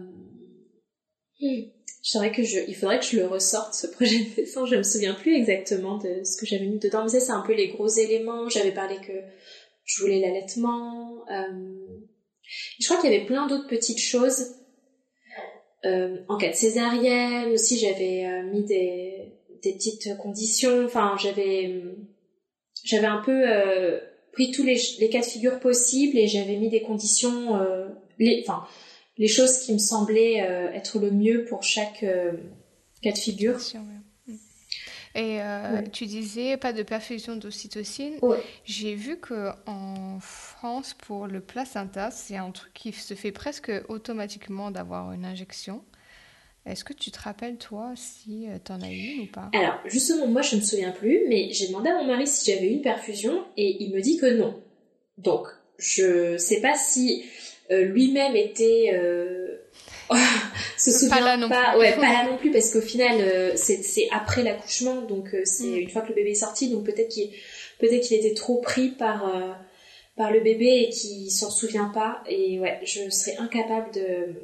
je que je, il faudrait que je le ressorte ce projet de naissance. Je me souviens plus exactement de ce que j'avais mis dedans. Mais c'est un peu les gros éléments. J'avais parlé que je voulais l'allaitement. je crois qu'il y avait plein d'autres petites choses euh, en cas de césarienne aussi, j'avais euh, mis des, des petites conditions. Enfin, j'avais j'avais un peu euh, pris tous les, les, cas de figure possibles et j'avais mis des conditions, les, enfin, les choses qui me semblaient être le mieux pour chaque cas de figure. Et tu disais pas de perfusion d'ocytocine. J'ai vu que en France, pour le placenta, c'est un truc qui se fait presque automatiquement d'avoir une injection. Est-ce que tu te rappelles, toi, si euh, tu en as eu ou pas? Alors, justement, moi, je ne me souviens plus, mais j'ai demandé à mon mari si j'avais eu une perfusion et il me dit que non. Donc, je sais pas si euh, lui-même était... Euh... se souvient pas, là non plus. ouais pas là non plus parce qu'au final euh, c'est après l'accouchement donc c'est mm. une fois que le bébé est sorti donc peut-être qu'il peut-être qu'il était trop pris par par le bébé et qu'il s'en souvient pas. Et ouais, je serais incapable de,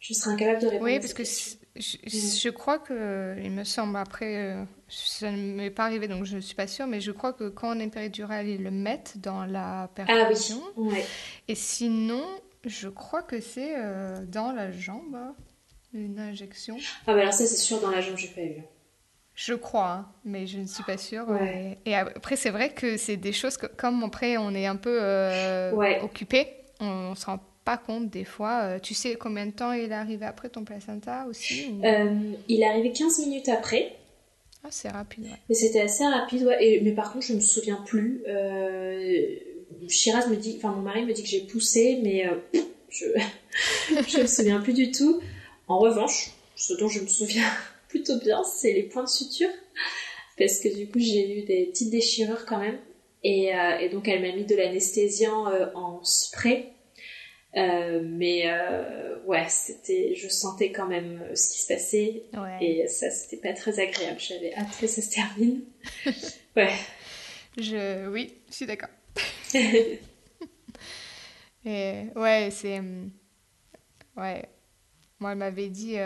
je serais incapable de répondre. Oui, parce que je, crois que, il me semble, après, euh, ça ne m'est pas arrivé donc je ne suis pas sûre, mais je crois que quand on est péridurale, ils le mettent dans la perfusion. Ah oui, ouais. Et sinon, je crois que c'est euh, dans la jambe, une injection. Ah bah alors ça, c'est sûr, dans la jambe, j'ai pas eu. Je crois, hein, mais je ne suis pas sûre. Et, après, c'est vrai que c'est des choses que, comme après, on est un peu euh, occupé, on ne se rend pas compte des fois. Euh, tu sais combien de temps il est arrivé après ton placenta aussi euh, Il est arrivé 15 minutes après. Ah, c'est rapide, ouais. Mais c'était assez rapide, ouais. Et, mais par contre, je ne me souviens plus. Shiraz me dit, enfin, mon mari me dit que j'ai poussé, mais je ne me souviens plus du tout. En revanche, ce dont je me souviens plutôt bien, c'est les points de suture. Parce que du coup, j'ai eu des petites déchirures quand même. Et, euh, donc, elle m'a mis de l'anesthésiant euh, en spray. Euh, mais ouais, c'était, je sentais quand même ce qui se passait. Et ça, c'était pas très agréable. J'avais hâte que ça se termine. ouais. Je, oui, je suis d'accord. Et ouais, c'est. Ouais. Moi, elle m'avait dit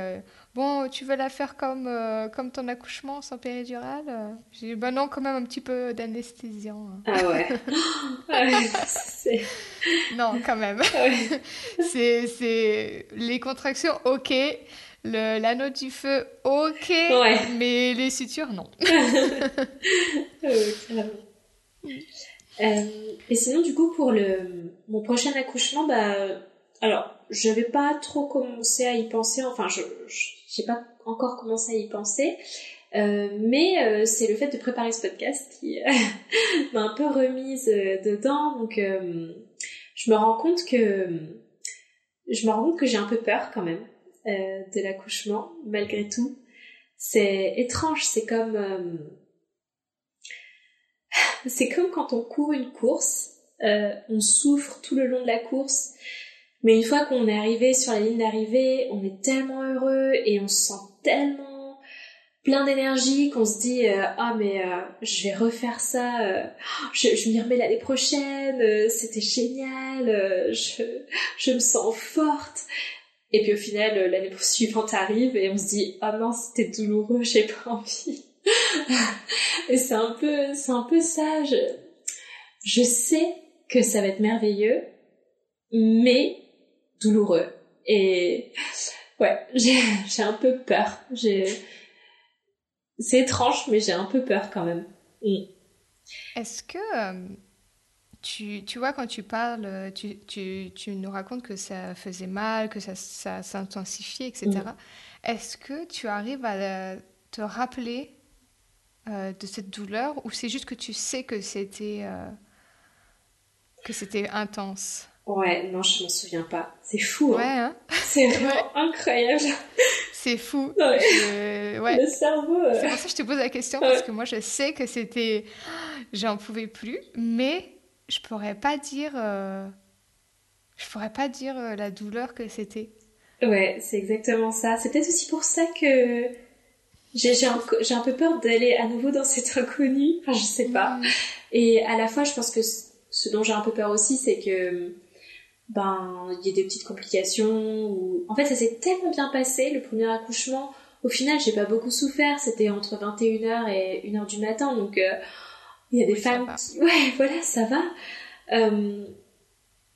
Bon, tu veux la faire comme, comme ton accouchement sans péridurale? J'ai dit Bah non, quand même un petit peu d'anesthésiant. Hein. Ah ouais. Non, quand même. Ah c'est, c'est les contractions, ok. Le, l'anneau du feu, ok. Mais les sutures, non. Euh, et sinon, du coup, pour le, mon prochain accouchement, bah, alors, j'avais pas trop commencé à y penser, enfin, je, j'ai pas encore commencé à y penser, euh, mais euh, c'est le fait de préparer ce podcast qui m'a un peu remise dedans, donc je me rends compte que je me rends compte que j'ai un peu peur quand même de l'accouchement, malgré tout. C'est étrange, c'est comme c'est comme quand on court une course, euh, on souffre tout le long de la course, mais une fois qu'on est arrivé sur la ligne d'arrivée, on est tellement heureux et on se sent tellement plein d'énergie qu'on se dit euh, ah mais euh, je vais refaire ça, je, je m'y remets l'année prochaine, c'était génial, je, je me sens forte. Et puis au final, l'année suivante arrive et on se dit ah non c'était douloureux, j'ai pas envie. et c'est un peu, c'est un peu ça. Je, je sais que ça va être merveilleux, mais douloureux. Et ouais, j'ai, un peu peur. J'ai, c'est étrange, mais j'ai un peu peur quand même. Mm. Est-ce que euh, tu, tu, vois, quand tu parles, tu, tu, tu, nous racontes que ça faisait mal, que ça, ça s'intensifiait, etc. Mm. Est-ce que tu arrives à te rappeler euh, de cette douleur ou c'est juste que tu sais que c'était euh, que c'était intense? Ouais, non, je m'en souviens pas. C'est fou. Hein. Ouais, hein c'est vraiment incroyable. C'est fou. Ouais. Le cerveau. Euh. C'est pour ça que je te pose la question parce que moi je sais que c'était, j'en pouvais plus, mais je pourrais pas dire, je pourrais pas dire la douleur que c'était. Ouais, c'est exactement ça. C'est peut-être aussi pour ça que j'ai un, un, peu peur d'aller à nouveau dans cet inconnu. Enfin, je sais pas. Mm. Et à la fois, je pense que ce dont j'ai un peu peur aussi, c'est que ben il y a des petites complications. Ou... En fait, ça s'est tellement bien passé le premier accouchement. Au final, j'ai pas beaucoup souffert. C'était entre 21h et 1h du matin, donc euh, il y a des femmes qui... Ouais, voilà, ça va. Euh,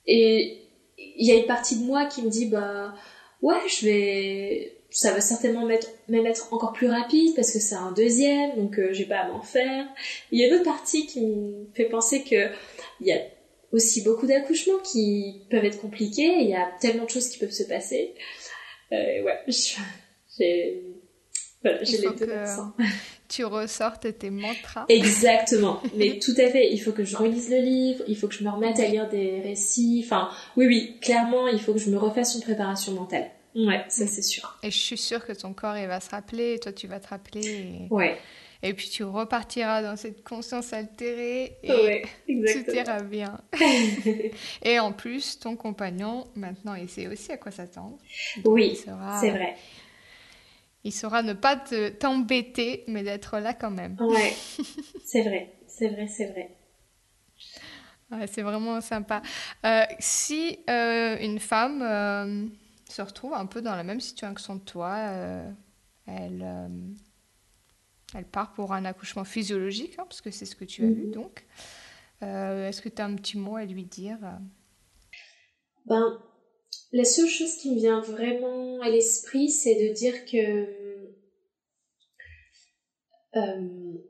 et il y a une partie de moi qui me dit bah ouais, je vais ça va certainement mettre, même être encore plus rapide parce que c'est un deuxième, donc euh, j'ai pas à m'en faire. Il y a une autre partie qui me fait penser que il y a aussi beaucoup d'accouchements qui peuvent être compliqués, il y a tellement de choses qui peuvent se passer. Euh, ouais, j'ai voilà, j'ai les deux Tu ressortes tes mantras. Exactement, mais tout à fait. Il faut que je relise le livre, il faut que je me remette à lire des récits. Enfin, oui, oui, clairement, il faut que je me refasse une préparation mentale. Ouais, ça c'est sûr. Et je suis sûre que ton corps il va se rappeler, et toi tu vas te rappeler. Et... Ouais. Et puis tu repartiras dans cette conscience altérée et tout ira bien. et en plus, ton compagnon, maintenant, il sait aussi à quoi s'attendre. Oui, c'est vrai. Il saura ne pas t'embêter, mais d'être là quand même. Ouais, c'est vrai, c'est vrai, c'est vrai. Ouais, c'est vraiment sympa. Euh, si euh, une femme... Euh, se retrouve un peu dans la même situation que toi. Euh, elle, euh, elle part pour un accouchement physiologique, hein, parce que c'est ce que tu as vu mhm. donc. Euh, est-ce que tu as un petit mot à lui dire Ben, la seule chose qui me vient vraiment à l'esprit, c'est de dire que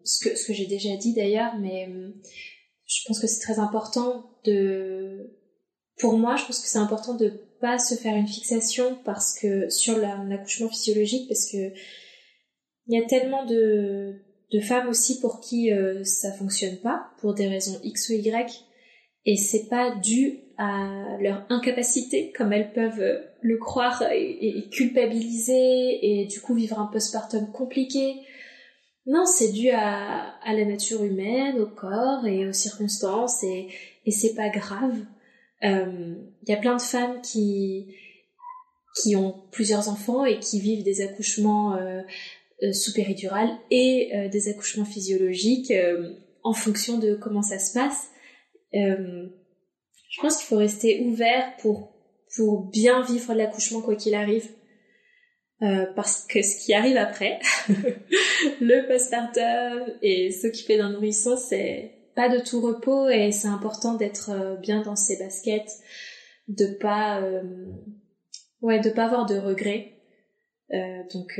ce que, ce que j'ai déjà dit d'ailleurs, mais je pense que c'est très important de... Pour moi, je pense que c'est important de pas se faire une fixation parce que sur l'accouchement physiologique parce que il y a tellement de, de femmes aussi pour qui euh, ça fonctionne pas pour des raisons X ou Y et c'est pas dû à leur incapacité comme elles peuvent euh, le croire et, culpabiliser et du coup vivre un postpartum compliqué. Non, c'est dû à, à la nature humaine, au corps et aux circonstances et, et c'est pas grave. Il euh, y a plein de femmes qui qui ont plusieurs enfants et qui vivent des accouchements euh, euh sous péridurale et euh, des accouchements physiologiques en fonction de comment ça se passe. je pense qu'il faut rester ouvert pour pour bien vivre l'accouchement quoi qu'il arrive. Euh, parce que ce qui arrive après, le postpartum et s'occuper d'un nourrisson, c'est pas de tout repos et c'est important d'être euh, bien dans ses baskets, de pas, euh, ouais, de pas avoir de regrets. Euh, donc,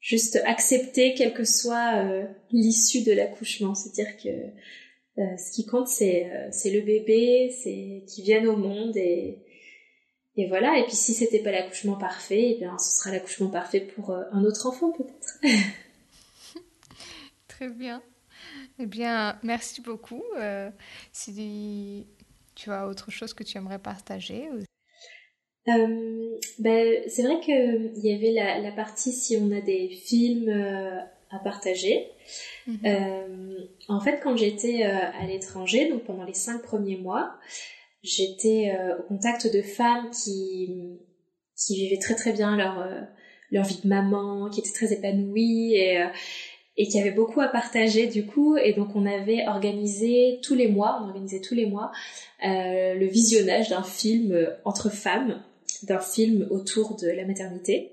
juste accepter quelle que soit l'issue de l'accouchement, c'est-à-dire que ce qui compte c'est c'est le bébé, c'est qu'il vienne au monde et et voilà, et puis si c'était pas l'accouchement parfait, eh bien ce sera l'accouchement parfait pour un autre enfant peut-être. Très bien. Eh bien, merci beaucoup. Euh, si tu as autre chose que tu aimerais partager euh, ben, C'est vrai qu'il y avait la, la, partie si on a des films euh, à partager. Mhm. en fait, quand j'étais à l'étranger, donc pendant les cinq premiers mois, j'étais euh, au contact de femmes qui qui vivaient très très bien leur euh, leur vie de maman, qui étaient très épanouies et euh, et qui avaient beaucoup à partager du coup. Et donc on avait organisé tous les mois, on organisait tous les mois le visionnage d'un film entre femmes, d'un film autour de la maternité.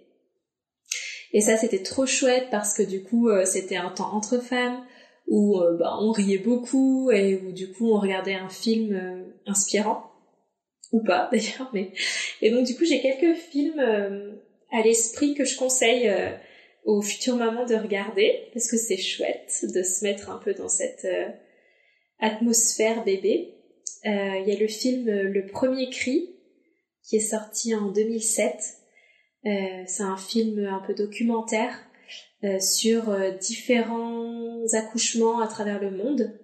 Et ça c'était trop chouette parce que du coup c'était un temps entre femmes où euh, bah, on riait beaucoup et où du coup on regardait un film euh, inspirant. Ou pas d'ailleurs mais. Et donc du coup j'ai quelques films euh, à l'esprit que je conseille aux futures mamans de regarder parce que c'est chouette de se mettre un peu dans cette atmosphère bébé. Il y a le film Le Premier Cri qui est sorti en 2007. c'est un film un peu documentaire euh, sur euh, différents accouchements à travers le monde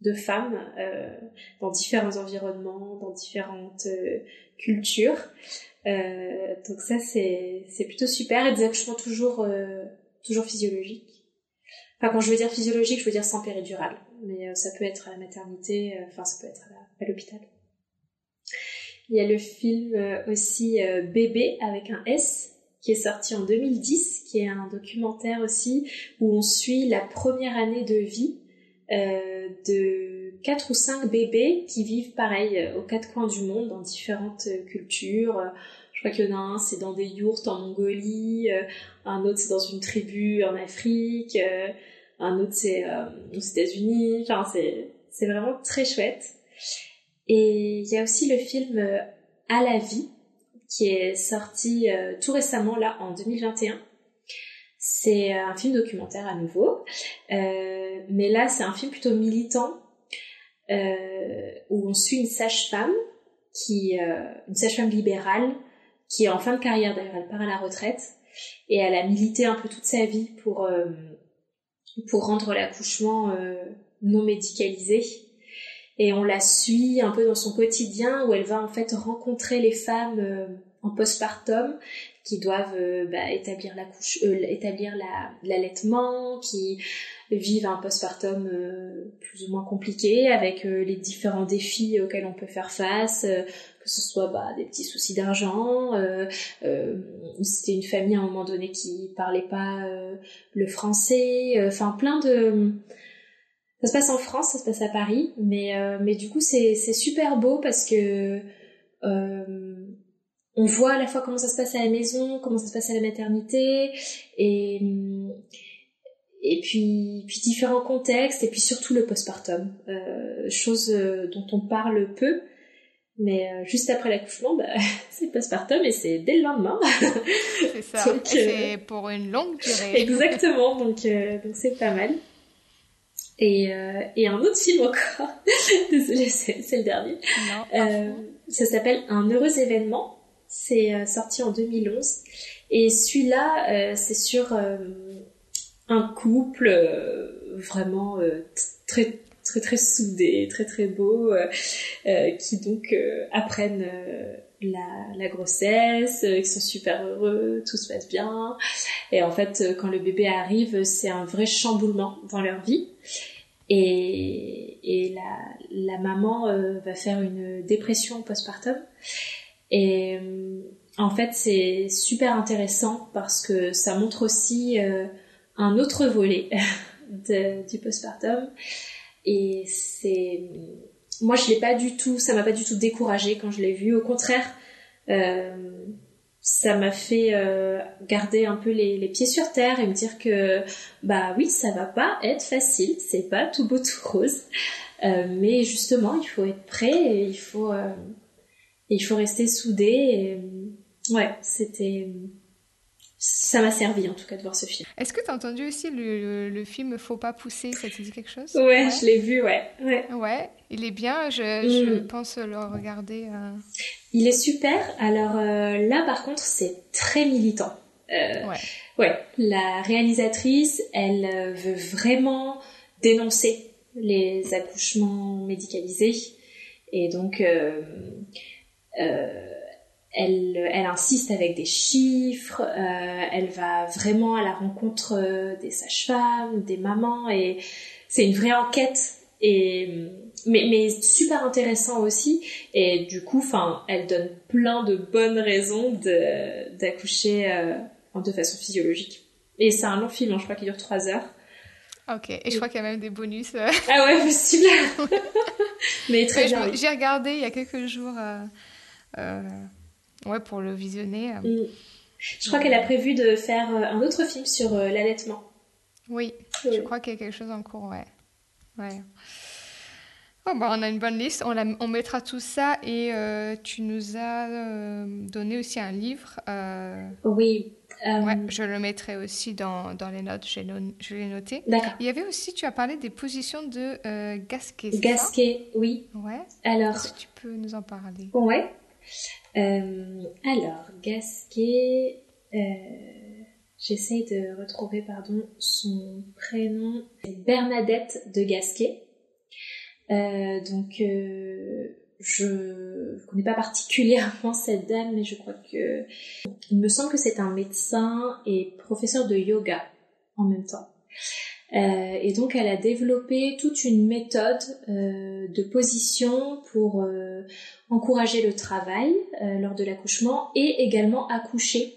de femmes euh, dans différents environnements, dans différentes cultures. Donc ça c'est c'est plutôt super et des accouchements toujours toujours physiologiques. Enfin quand je veux dire physiologique, je veux dire sans péridurale, mais ça peut être à la maternité, enfin ça peut être à l'hôpital. Il y a le film aussi Bébé avec un S qui est sorti en 2010, qui est un documentaire aussi où on suit la première année de vie euh, de quatre ou cinq bébés qui vivent pareil euh, aux quatre coins du monde dans différentes euh, cultures. Je crois qu'il y en a un, c'est dans des yourtes en Mongolie, un autre c'est dans une tribu en Afrique, un autre c'est aux États-Unis. Enfin, c'est vraiment très chouette. Et il y a aussi le film À la vie qui est sorti euh, tout récemment là en 2021. C'est euh, un film documentaire à nouveau, euh, mais là c'est un film plutôt militant où on suit une sage-femme qui, une sage-femme libérale qui est en fin de carrière d'ailleurs, elle part à la retraite et elle a milité un peu toute sa vie pour pour rendre l'accouchement non médicalisé. Et on la suit un peu dans son quotidien où elle va en fait rencontrer les femmes euh, en postpartum qui doivent euh, bah, établir la couche, euh, établir l'allaitement, qui vivent un postpartum plus ou moins compliqué avec les différents défis auxquels on peut faire face, que ce soit bah, des petits soucis d'argent, c'était une famille à un moment donné qui parlait pas le français, enfin plein de ça se passe en France, ça se passe à Paris, mais euh, mais du coup c'est c'est super beau parce que euh, on voit à la fois comment ça se passe à la maison, comment ça se passe à la maternité, et et puis puis différents contextes, et puis surtout le postpartum, euh, chose euh, dont on parle peu. Mais euh, juste après l'accouchement, bah, c'est postpartum et c'est dès le lendemain. C'est ça. c'est pour une longue durée. Exactement. Donc donc c'est pas mal. Et, euh, et un autre film encore, désolée c'est le dernier, euh, ça s'appelle Un heureux événement, c'est euh, sorti en 2011, et celui-là euh, c'est sur euh, un couple vraiment très très très soudé, très très beau, qui donc apprennent la, grossesse, ils sont super heureux, tout se passe bien. Et en fait, quand le bébé arrive, c'est un vrai chamboulement dans leur vie. Et, la, maman euh, va faire une dépression postpartum. Et euh, en fait, c'est super intéressant parce que ça montre aussi euh, un autre volet du postpartum. Et c'est moi, je l'ai pas du tout, ça m'a pas du tout découragée quand je l'ai vu. Au contraire, euh, ça m'a fait garder un peu les, les, pieds sur terre et me dire que bah oui, ça va pas être facile, c'est pas tout beau tout rose, mais justement, il faut être prêt et il faut euh, il faut rester soudé. Et, ouais, c'était ça m'a servi en tout cas de voir ce film. Est-ce que tu as entendu aussi le, le, film Faut pas pousser Ça te dit quelque chose? Ouais, je l'ai vu, ouais. ouais. Ouais, il est bien, je, je mm. pense le regarder. Euh... Il est super. Alors euh, là, par contre, c'est très militant. Euh, ouais. ouais. La réalisatrice, elle euh, veut vraiment dénoncer les accouchements médicalisés. Et donc, euh, euh, elle, elle, insiste avec des chiffres, euh, elle va vraiment à la rencontre euh, des sages-femmes, des mamans, et c'est une vraie enquête, et, mais, mais super intéressant aussi. Et du coup, enfin, elle donne plein de bonnes raisons d'accoucher euh, de façon physiologique. Et c'est un long film, hein, je crois qu'il dure trois heures. Ok, et je crois qu'il y a même des bonus. Ah ouais, possible. mais très bien. J'ai regardé il y a quelques jours. Euh, Ouais, pour le visionner. Euh. Mm. Je crois qu'elle a prévu de faire euh, un autre film sur euh, l'allaitement. Oui, je crois qu'il y a quelque chose en cours, ouais. ouais. Oh, bah, on a une bonne liste, on, on mettra tout ça et tu nous as donné aussi un livre. Oui. Ouais, je le mettrai aussi dans, dans les notes, je l'ai noté. D'accord. Il y avait aussi, tu as parlé des positions de Gasquet. Gasquet, oui. Ouais. Alors. Si tu peux nous en parler? Ouais. Euh, alors, Gasquet, euh, j'essaye de retrouver pardon, son prénom, Bernadette de Gasquet. Euh, donc, je ne connais pas particulièrement cette dame, mais je crois que il me semble que c'est un médecin et professeur de yoga en même temps. Euh, et donc elle a développé toute une méthode euh, de position pour euh, encourager le travail lors de l'accouchement et également accoucher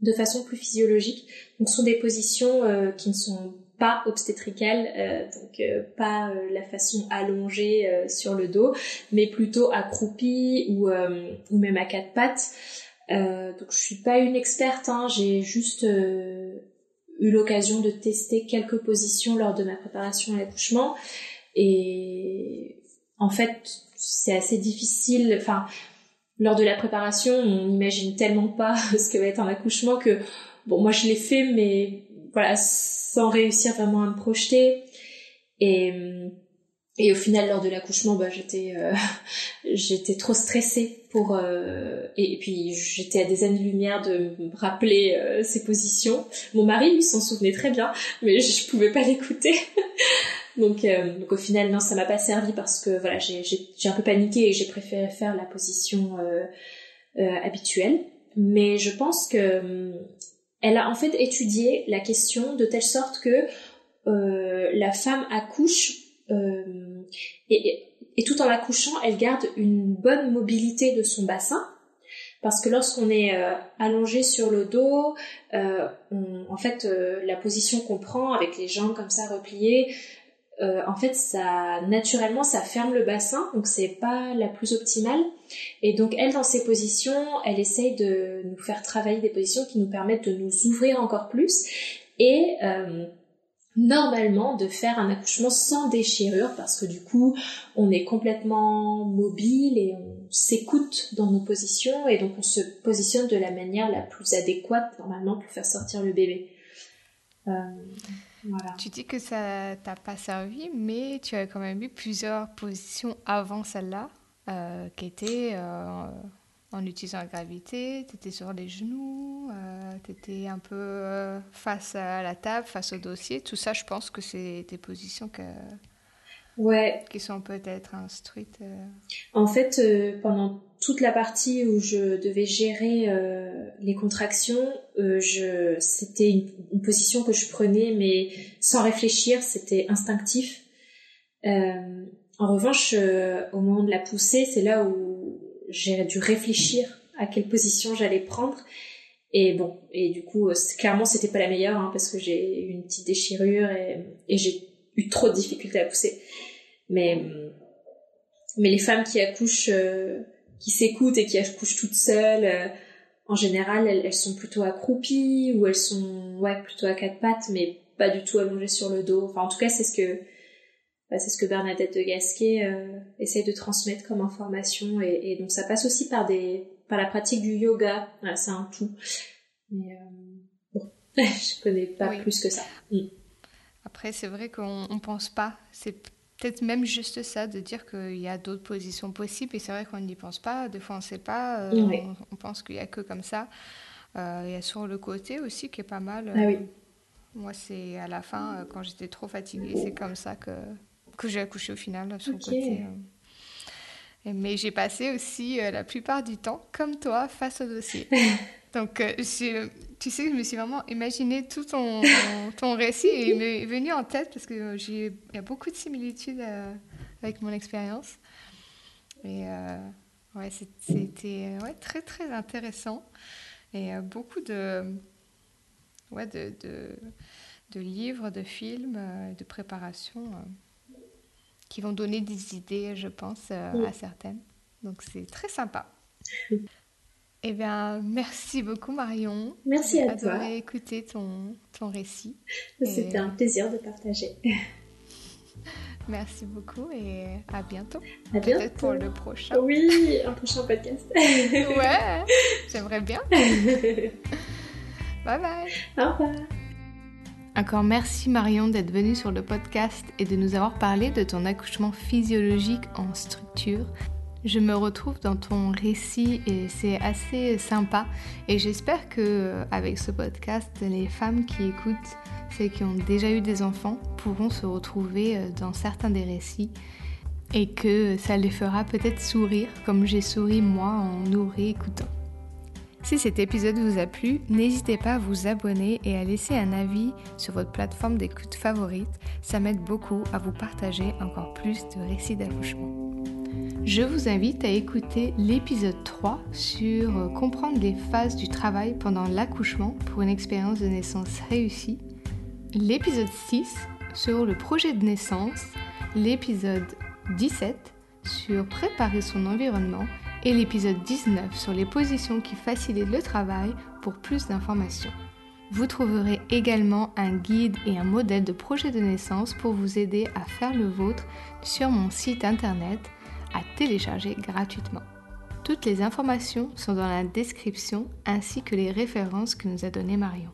de façon plus physiologique. Donc ce sont des positions qui ne sont pas obstétricales, donc pas la façon allongée sur le dos, mais plutôt accroupie ou, même à quatre pattes. donc je suis pas une experte, hein, j'ai juste eu l'occasion de tester quelques positions lors de ma préparation à l'accouchement. Et en fait c'est assez difficile enfin lors de la préparation on n'imagine tellement pas ce que va être un accouchement que bon moi je l'ai fait mais voilà sans réussir vraiment à me projeter. Et et au final, lors de l'accouchement, bah, j'étais, euh, j'étais trop stressée pour, euh, et, puis j'étais à des années-lumière de me rappeler euh, ces positions. Mon mari, lui, s'en souvenait très bien, mais je, pouvais pas l'écouter. donc, donc au final, non, ça m'a pas servi parce que voilà, j'ai, un peu paniqué et j'ai préféré faire la position habituelle. Mais je pense que hum, elle a en fait étudié la question de telle sorte que la femme accouche euh, et, tout en accouchant, elle garde une bonne mobilité de son bassin. Parce que lorsqu'on est euh, allongé sur le dos, euh, en fait, euh, la position qu'on prend avec les jambes comme ça repliées, en fait, ça naturellement, ça ferme le bassin, donc c'est pas la plus optimale. Et donc, elle, dans ces positions, elle essaye de nous faire travailler des positions qui nous permettent de nous ouvrir encore plus. Et normalement de faire un accouchement sans déchirure parce que du coup on est complètement mobile et on s'écoute dans nos positions et donc on se positionne de la manière la plus adéquate normalement pour faire sortir le bébé. Euh, voilà. Tu dis que ça t'a pas servi, mais tu as quand même eu plusieurs positions avant celle-là euh, qui étaient euh, en utilisant la gravité, tu étais sur les genoux, euh, tu étais un peu euh, face à la table, face au dossier. Tout ça, je pense que c'est des positions que, ouais. qui sont peut-être instruites. Euh. En fait, pendant toute la partie où je devais gérer les contractions, je, c'était une, une, position que je prenais, mais sans réfléchir, c'était instinctif. en revanche, au moment de la poussée, c'est là où j'ai dû réfléchir à quelle position j'allais prendre. Et bon, et du coup, clairement, c'était pas la meilleure hein, parce que j'ai eu une petite déchirure et, j'ai eu trop de difficultés à pousser. Mais mais les femmes qui accouchent, qui s'écoutent et qui accouchent toutes seules, en général, elles, sont plutôt accroupies ou elles sont ouais plutôt à quatre pattes, mais pas du tout allongées sur le dos. Enfin, en tout cas, c'est ce que bah, c'est ce que Bernadette de Gasquet euh, essaye de transmettre comme information et, et, donc ça passe aussi par des par la pratique du yoga. Voilà, c'est un tout. Mais euh, bon, je connais pas plus que ça. Mm. Après, c'est vrai qu'on ne pense pas. C'est peut-être même juste ça, de dire qu'il y a d'autres positions possibles. Et c'est vrai qu'on n'y pense pas. Des fois, on ne sait pas. Euh, on, pense qu'il n'y a que comme ça. Euh, il y a sur le côté aussi qui est pas mal. Ah oui. Moi, c'est à la fin, quand j'étais trop fatiguée, c'est comme ça que, que j'ai accouché au final, sur le côté. Mais j'ai passé aussi la plupart du temps, comme toi, face au dossier. Donc, tu sais, je me suis vraiment imaginé tout ton, ton récit et il m'est venu en tête parce qu'il y a beaucoup de similitudes euh, avec mon expérience. Et euh, ouais, c'était ouais, très, très intéressant. Et euh, beaucoup de, ouais, de, de, de, livres, de films, de préparation qui vont donner des idées, je pense, à certaines. Donc, c'est très sympa. Eh bien, merci beaucoup Marion. Merci à toi. J'ai écouter ton, ton récit. C'était un plaisir de partager. merci beaucoup et à bientôt. À bientôt. Peut-être pour le prochain. Oui, un prochain podcast. ouais, j'aimerais bien. bye bye. Au revoir. Encore merci Marion d'être venue sur le podcast et de nous avoir parlé de ton accouchement physiologique en structure je me retrouve dans ton récit et c'est assez sympa. Et j'espère que avec ce podcast, les femmes qui écoutent, celles qui ont déjà eu des enfants, pourront se retrouver euh, dans certains des récits et que ça les fera peut-être sourire comme j'ai souri moi en nous réécoutant. Si cet épisode vous a plu, n'hésitez pas à vous abonner et à laisser un avis sur votre plateforme d'écoute favorite. Ça m'aide beaucoup à vous partager encore plus de récits d'accouchement. Je vous invite à écouter l'épisode 3 sur euh, comprendre les phases du travail pendant l'accouchement pour une expérience de naissance réussie, l'épisode 6 sur le projet de naissance, l'épisode 17 sur préparer son environnement et l'épisode 19 sur les positions qui facilitent le travail pour plus d'informations. Vous trouverez également un guide et un modèle de projet de naissance pour vous aider à faire le vôtre sur mon site internet à télécharger gratuitement. Toutes les informations sont dans la description ainsi que les références que nous a données Marion.